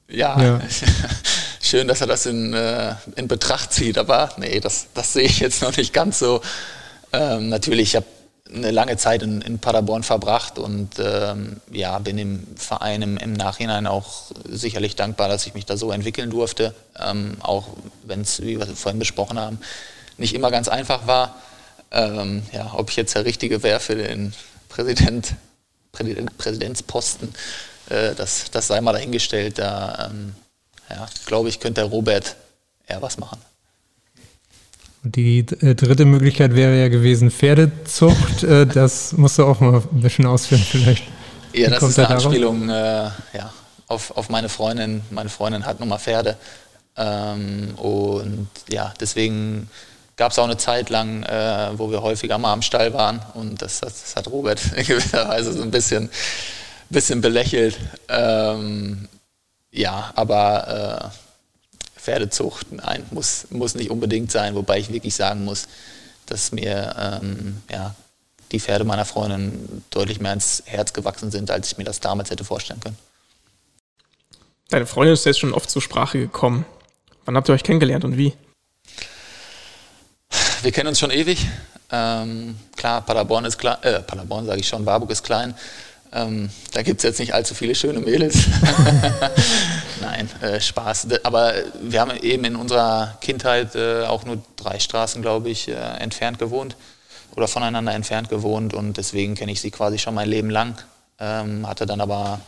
ja, ja. schön, dass er das in, äh, in Betracht zieht, aber nee, das, das sehe ich jetzt noch nicht ganz so. Ähm, natürlich, ich habe eine lange Zeit in, in Paderborn verbracht und ähm, ja, bin dem Verein im, im, Nachhinein auch sicherlich dankbar, dass ich mich da so entwickeln durfte. Ähm, auch wenn es, wie wir vorhin besprochen haben, nicht immer ganz einfach war. Ähm, ja, ob ich jetzt der Richtige wäre für den Präsident, Präsident Präsidentsposten, äh, das, das sei mal dahingestellt. Da ähm, ja, glaube ich, könnte der Robert eher was machen. Die äh, dritte Möglichkeit wäre ja gewesen Pferdezucht. Äh, das musst du auch mal ein bisschen ausführen vielleicht. Ja, das ist eine Anspielung äh, ja, auf, auf meine Freundin. Meine Freundin hat nun mal Pferde. Ähm, und ja, deswegen gab es auch eine Zeit lang, äh, wo wir häufiger mal am Stall waren. Und das, das hat Robert in gewisser Weise so ein bisschen, bisschen belächelt. Ähm, ja, aber äh, Pferdezucht, nein, muss, muss nicht unbedingt sein, wobei ich wirklich sagen muss, dass mir ähm, ja, die Pferde meiner Freundin deutlich mehr ins Herz gewachsen sind, als ich mir das damals hätte vorstellen können. Deine Freundin ist jetzt schon oft zur Sprache gekommen. Wann habt ihr euch kennengelernt und wie? Wir kennen uns schon ewig. Ähm, klar, Paderborn ist klein, äh, Paderborn sage ich schon, Warburg ist klein. Ähm, da gibt es jetzt nicht allzu viele schöne Mädels. Nein, äh, Spaß. Aber wir haben eben in unserer Kindheit äh, auch nur drei Straßen, glaube ich, äh, entfernt gewohnt oder voneinander entfernt gewohnt und deswegen kenne ich sie quasi schon mein Leben lang. Ähm, hatte dann aber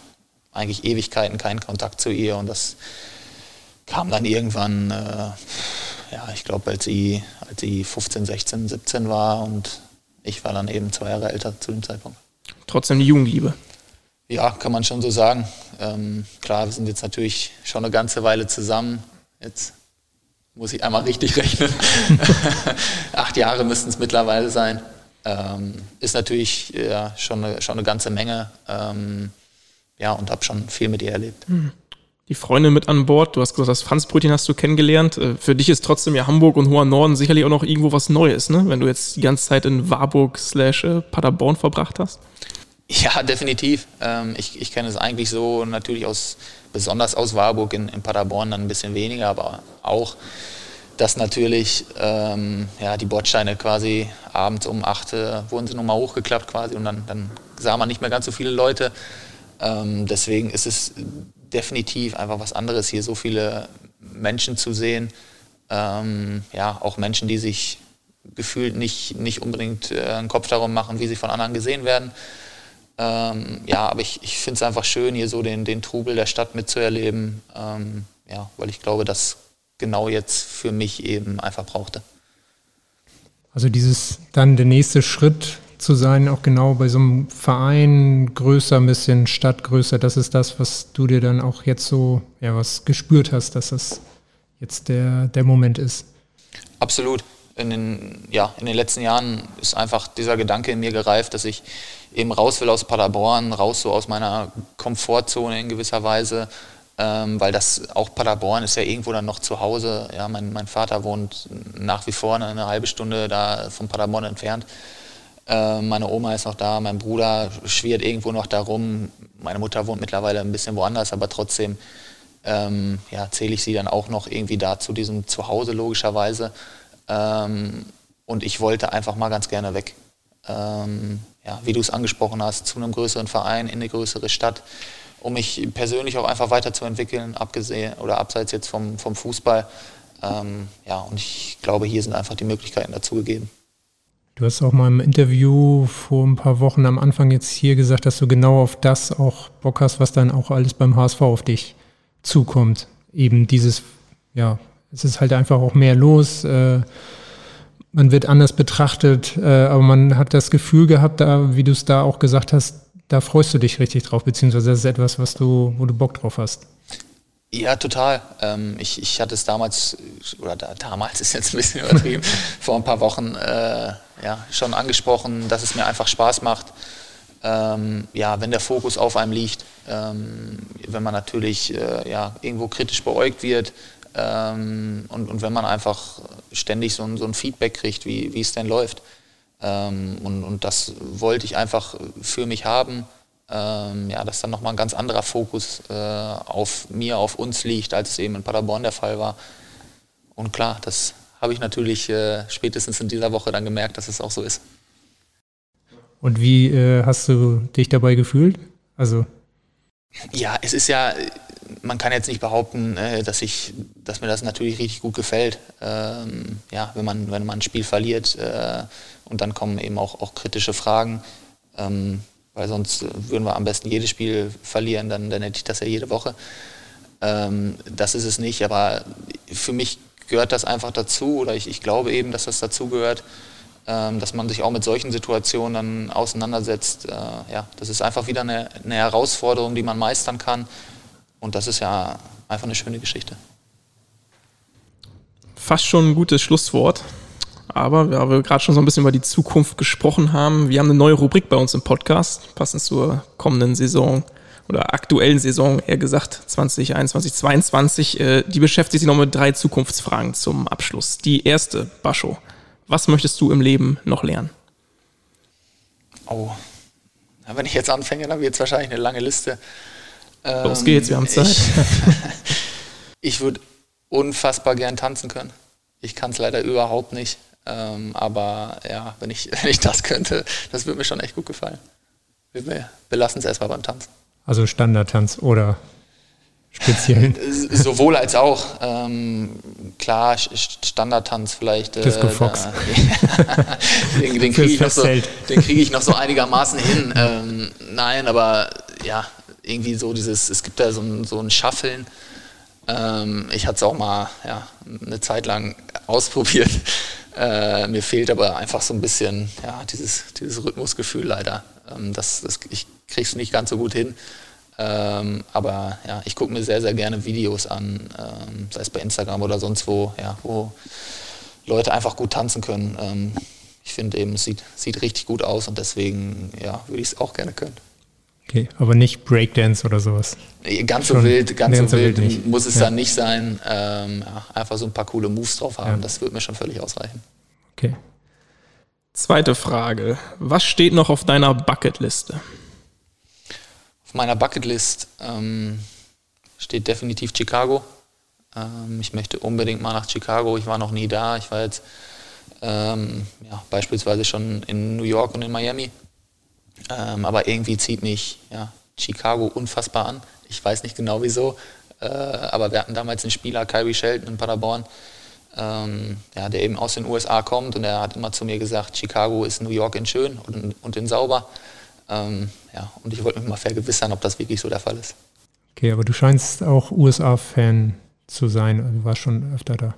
eigentlich Ewigkeiten keinen Kontakt zu ihr und das kam dann irgendwann, äh, ja, ich glaube, als sie, als sie 15, 16, 17 war und ich war dann eben zwei Jahre älter zu dem Zeitpunkt trotzdem die Jugendliebe. Ja, kann man schon so sagen. Ähm, klar, wir sind jetzt natürlich schon eine ganze Weile zusammen. Jetzt muss ich einmal richtig rechnen. Acht Jahre müssten es mittlerweile sein. Ähm, ist natürlich ja, schon, eine, schon eine ganze Menge. Ähm, ja, und habe schon viel mit ihr erlebt. Hm. Die Freundin mit an Bord, du hast gesagt, das Franzbrötchen hast du kennengelernt. Äh, für dich ist trotzdem ja Hamburg und Hoher Norden sicherlich auch noch irgendwo was Neues, ne? wenn du jetzt die ganze Zeit in Warburg slash äh, Paderborn verbracht hast. Ja, definitiv. Ähm, ich, ich kenne es eigentlich so natürlich aus, besonders aus Warburg in, in Paderborn dann ein bisschen weniger, aber auch, dass natürlich ähm, ja, die Bordsteine quasi abends um 8 äh, wurden sie nochmal hochgeklappt quasi und dann, dann sah man nicht mehr ganz so viele Leute. Ähm, deswegen ist es definitiv einfach was anderes, hier so viele Menschen zu sehen. Ähm, ja, auch Menschen, die sich gefühlt nicht, nicht unbedingt äh, einen Kopf darum machen, wie sie von anderen gesehen werden. Ähm, ja, aber ich, ich finde es einfach schön, hier so den, den Trubel der Stadt mitzuerleben. Ähm, ja, weil ich glaube, dass genau jetzt für mich eben einfach brauchte. Also dieses dann der nächste Schritt zu sein, auch genau bei so einem Verein größer, ein bisschen Stadtgrößer, das ist das, was du dir dann auch jetzt so, ja, was gespürt hast, dass das jetzt der, der Moment ist. Absolut. In den, ja, in den letzten Jahren ist einfach dieser Gedanke in mir gereift, dass ich eben raus will aus Paderborn, raus so aus meiner Komfortzone in gewisser Weise, ähm, weil das auch Paderborn ist ja irgendwo dann noch zu Hause. Ja, mein, mein Vater wohnt nach wie vor eine, halbe Stunde da von Paderborn entfernt. Äh, meine Oma ist noch da, mein Bruder schwirrt irgendwo noch da rum. Meine Mutter wohnt mittlerweile ein bisschen woanders, aber trotzdem ähm, ja, zähle ich sie dann auch noch irgendwie da zu diesem Zuhause logischerweise. Ähm, und ich wollte einfach mal ganz gerne weg. Ähm, ja, wie du es angesprochen hast, zu einem größeren Verein, in eine größere Stadt, um mich persönlich auch einfach weiterzuentwickeln, abgesehen oder abseits jetzt vom, vom Fußball. Ähm, ja, und ich glaube, hier sind einfach die Möglichkeiten dazu gegeben. Du hast auch mal im Interview vor ein paar Wochen am Anfang jetzt hier gesagt, dass du genau auf das auch Bock hast, was dann auch alles beim HSV auf dich zukommt. Eben dieses, ja, es ist halt einfach auch mehr los. Äh, man wird anders betrachtet, äh, aber man hat das Gefühl gehabt, da, wie du es da auch gesagt hast, da freust du dich richtig drauf, beziehungsweise das ist etwas, was du, wo du Bock drauf hast. Ja, total. Ähm, ich, ich hatte es damals, oder da, damals ist jetzt ein bisschen übertrieben, vor ein paar Wochen äh, ja, schon angesprochen, dass es mir einfach Spaß macht. Ähm, ja, wenn der Fokus auf einem liegt, ähm, wenn man natürlich äh, ja, irgendwo kritisch beäugt wird, ähm, und, und wenn man einfach ständig so ein, so ein Feedback kriegt, wie, wie es denn läuft. Ähm, und, und das wollte ich einfach für mich haben. Ähm, ja, dass dann nochmal ein ganz anderer Fokus äh, auf mir, auf uns liegt, als es eben in Paderborn der Fall war. Und klar, das habe ich natürlich äh, spätestens in dieser Woche dann gemerkt, dass es auch so ist. Und wie äh, hast du dich dabei gefühlt? Also ja, es ist ja, man kann jetzt nicht behaupten, äh, dass ich, dass mir das natürlich richtig gut gefällt. Ähm, ja, wenn man, wenn man ein Spiel verliert äh, und dann kommen eben auch, auch kritische Fragen, ähm, weil sonst würden wir am besten jedes Spiel verlieren, dann, dann hätte ich das ja jede Woche. Ähm, das ist es nicht, aber für mich gehört das einfach dazu oder ich, ich glaube eben, dass das dazu gehört. Ähm, dass man sich auch mit solchen Situationen dann auseinandersetzt. Äh, ja, das ist einfach wieder eine, eine Herausforderung, die man meistern kann. Und das ist ja einfach eine schöne Geschichte. Fast schon ein gutes Schlusswort. Aber da wir gerade schon so ein bisschen über die Zukunft gesprochen haben, wir haben eine neue Rubrik bei uns im Podcast, passend zur kommenden Saison oder aktuellen Saison, eher gesagt 2021, 2022. Äh, die beschäftigt sich noch mit drei Zukunftsfragen zum Abschluss. Die erste, Bascho. Was möchtest du im Leben noch lernen? Oh, ja, wenn ich jetzt anfange, dann wird es wahrscheinlich eine lange Liste. Los geht's, wir haben ähm, Zeit. Ich, ich würde unfassbar gern tanzen können. Ich kann es leider überhaupt nicht. Ähm, aber ja, wenn ich, wenn ich das könnte, das würde mir schon echt gut gefallen. Wir belassen es erstmal beim Tanzen. Also Standardtanz oder speziellen? Sowohl als auch. Ähm, klar, Standardtanz vielleicht. Äh, Disco Fox. Da, den, den kriege ich, so, krieg ich, noch so einigermaßen hin. Ähm, nein, aber ja, irgendwie so dieses, es gibt da so ein, so ein Schaffeln. Ähm, ich hatte es auch mal ja, eine Zeit lang ausprobiert. Äh, mir fehlt aber einfach so ein bisschen ja, dieses, dieses Rhythmusgefühl leider. Ähm, das, das, ich kriege es nicht ganz so gut hin. Ähm, aber ja, ich gucke mir sehr, sehr gerne Videos an, ähm, sei es bei Instagram oder sonst wo, ja, wo Leute einfach gut tanzen können. Ähm, ich finde eben, es sieht, sieht richtig gut aus und deswegen ja, würde ich es auch gerne können. Okay, aber nicht Breakdance oder sowas. Ganz so Schon wild, ganz so wild, wild muss es ja. dann nicht sein. Ähm, ja, einfach so ein paar coole Moves drauf haben, ja. das würde mir schon völlig ausreichen. Okay. Zweite Frage. Was steht noch auf deiner Bucketliste? Auf meiner Bucketlist ähm, steht definitiv Chicago. Ähm, ich möchte unbedingt mal nach Chicago. Ich war noch nie da. Ich war jetzt ähm, ja, beispielsweise schon in New York und in Miami. Ähm, aber irgendwie zieht mich ja, Chicago unfassbar an. Ich weiß nicht genau wieso. Äh, aber wir hatten damals einen Spieler, Kyrie Shelton in Paderborn, ähm, ja, der eben aus den USA kommt und er hat immer zu mir gesagt, Chicago ist New York in schön und, und in sauber. Ähm, ja, und ich wollte mich mal vergewissern, ob das wirklich so der Fall ist. Okay, aber du scheinst auch USA-Fan zu sein. Du warst schon öfter da.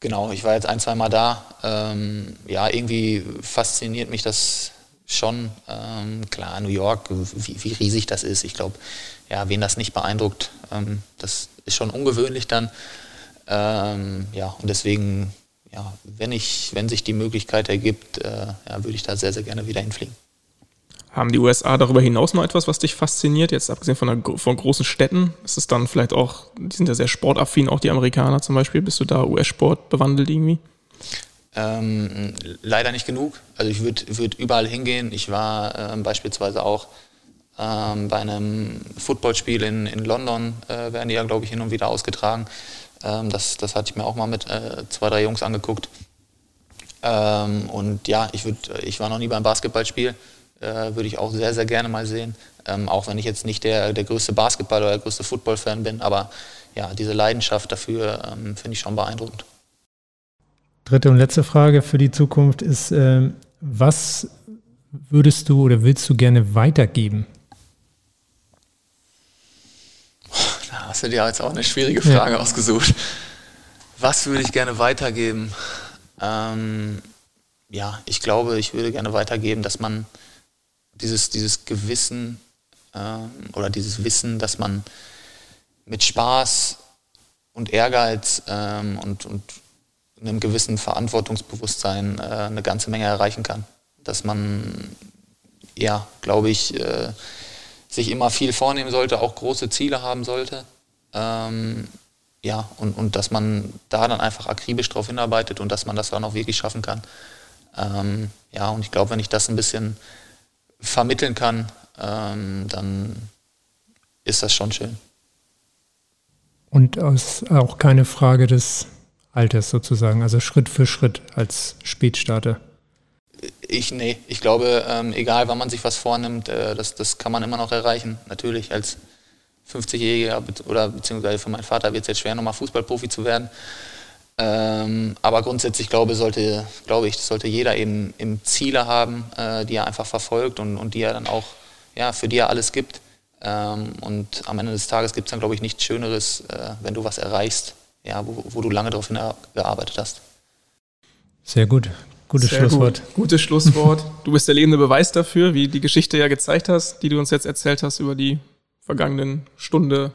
Genau, ich war jetzt ein, zwei Mal da. Ähm, ja, irgendwie fasziniert mich das schon. Ähm, klar, New York, wie, wie, riesig das ist. Ich glaube, ja, wen das nicht beeindruckt, ähm, das ist schon ungewöhnlich dann. Ähm, ja, und deswegen, ja, wenn, ich, wenn sich die Möglichkeit ergibt, äh, ja, würde ich da sehr, sehr gerne wieder hinfliegen. Haben die USA darüber hinaus noch etwas, was dich fasziniert? Jetzt abgesehen von, der, von großen Städten, ist es dann vielleicht auch, die sind ja sehr sportaffin, auch die Amerikaner zum Beispiel. Bist du da US-Sport bewandelt irgendwie? Ähm, leider nicht genug. Also ich würde würd überall hingehen. Ich war ähm, beispielsweise auch ähm, bei einem Footballspiel in, in London, äh, werden die ja, glaube ich, hin und wieder ausgetragen. Ähm, das, das hatte ich mir auch mal mit äh, zwei, drei Jungs angeguckt. Ähm, und ja, ich, würd, ich war noch nie beim Basketballspiel äh, würde ich auch sehr, sehr gerne mal sehen. Ähm, auch wenn ich jetzt nicht der, der größte Basketball- oder der größte Football-Fan bin, aber ja, diese Leidenschaft dafür finde ich schon beeindruckend. Dritte und letzte Frage für die Zukunft ist, äh, was würdest du oder willst du gerne weitergeben? Da hast du dir jetzt auch eine schwierige Frage ja. ausgesucht. Was würde ich gerne weitergeben? Ähm, ja, ich glaube, ich würde gerne weitergeben, dass man dieses, dieses Gewissen ähm, oder dieses Wissen, dass man mit Spaß und Ehrgeiz ähm, und, und einem gewissen Verantwortungsbewusstsein äh, eine ganze Menge erreichen kann. Dass man, ja, glaube ich, äh, sich immer viel vornehmen sollte, auch große Ziele haben sollte. Ähm, ja, und, und dass man da dann einfach akribisch drauf hinarbeitet und dass man das dann auch wirklich schaffen kann. Ähm, ja, und ich glaube, wenn ich das ein bisschen vermitteln kann, ähm, dann ist das schon schön. Und ist auch keine Frage des Alters sozusagen, also Schritt für Schritt als Spätstarter. Ich, nee, ich glaube, ähm, egal wann man sich was vornimmt, äh, das, das kann man immer noch erreichen. Natürlich als 50-Jähriger oder beziehungsweise für meinen Vater wird es jetzt schwer, nochmal Fußballprofi zu werden. Ähm, aber grundsätzlich glaube, sollte, glaube ich, sollte jeder eben, eben Ziele haben, äh, die er einfach verfolgt und, und die er dann auch, ja, für die er alles gibt. Ähm, und am Ende des Tages gibt es dann, glaube ich, nichts Schöneres, äh, wenn du was erreichst, ja, wo, wo du lange darauf hingearbeitet hast. Sehr gut. Gutes Sehr Schlusswort. Gut. Gutes Schlusswort. du bist der lebende Beweis dafür, wie die Geschichte ja gezeigt hast, die du uns jetzt erzählt hast über die vergangenen Stunde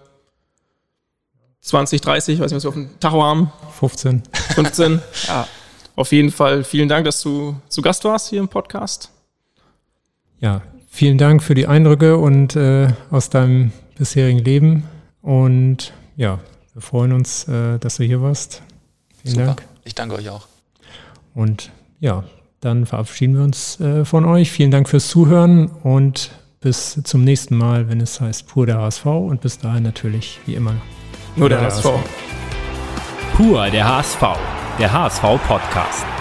20, 30, weiß nicht, was wir auf dem Tacho haben. 15. 15. ja. Auf jeden Fall vielen Dank, dass du zu Gast warst hier im Podcast. Ja, vielen Dank für die Eindrücke und äh, aus deinem bisherigen Leben. Und ja, wir freuen uns, äh, dass du hier warst. Vielen Super. Dank. Ich danke euch auch. Und ja, dann verabschieden wir uns äh, von euch. Vielen Dank fürs Zuhören und bis zum nächsten Mal, wenn es heißt Pur der HSV und bis dahin natürlich wie immer nur der, der HSV. HSV. Pur der HSV, der HSV Podcast.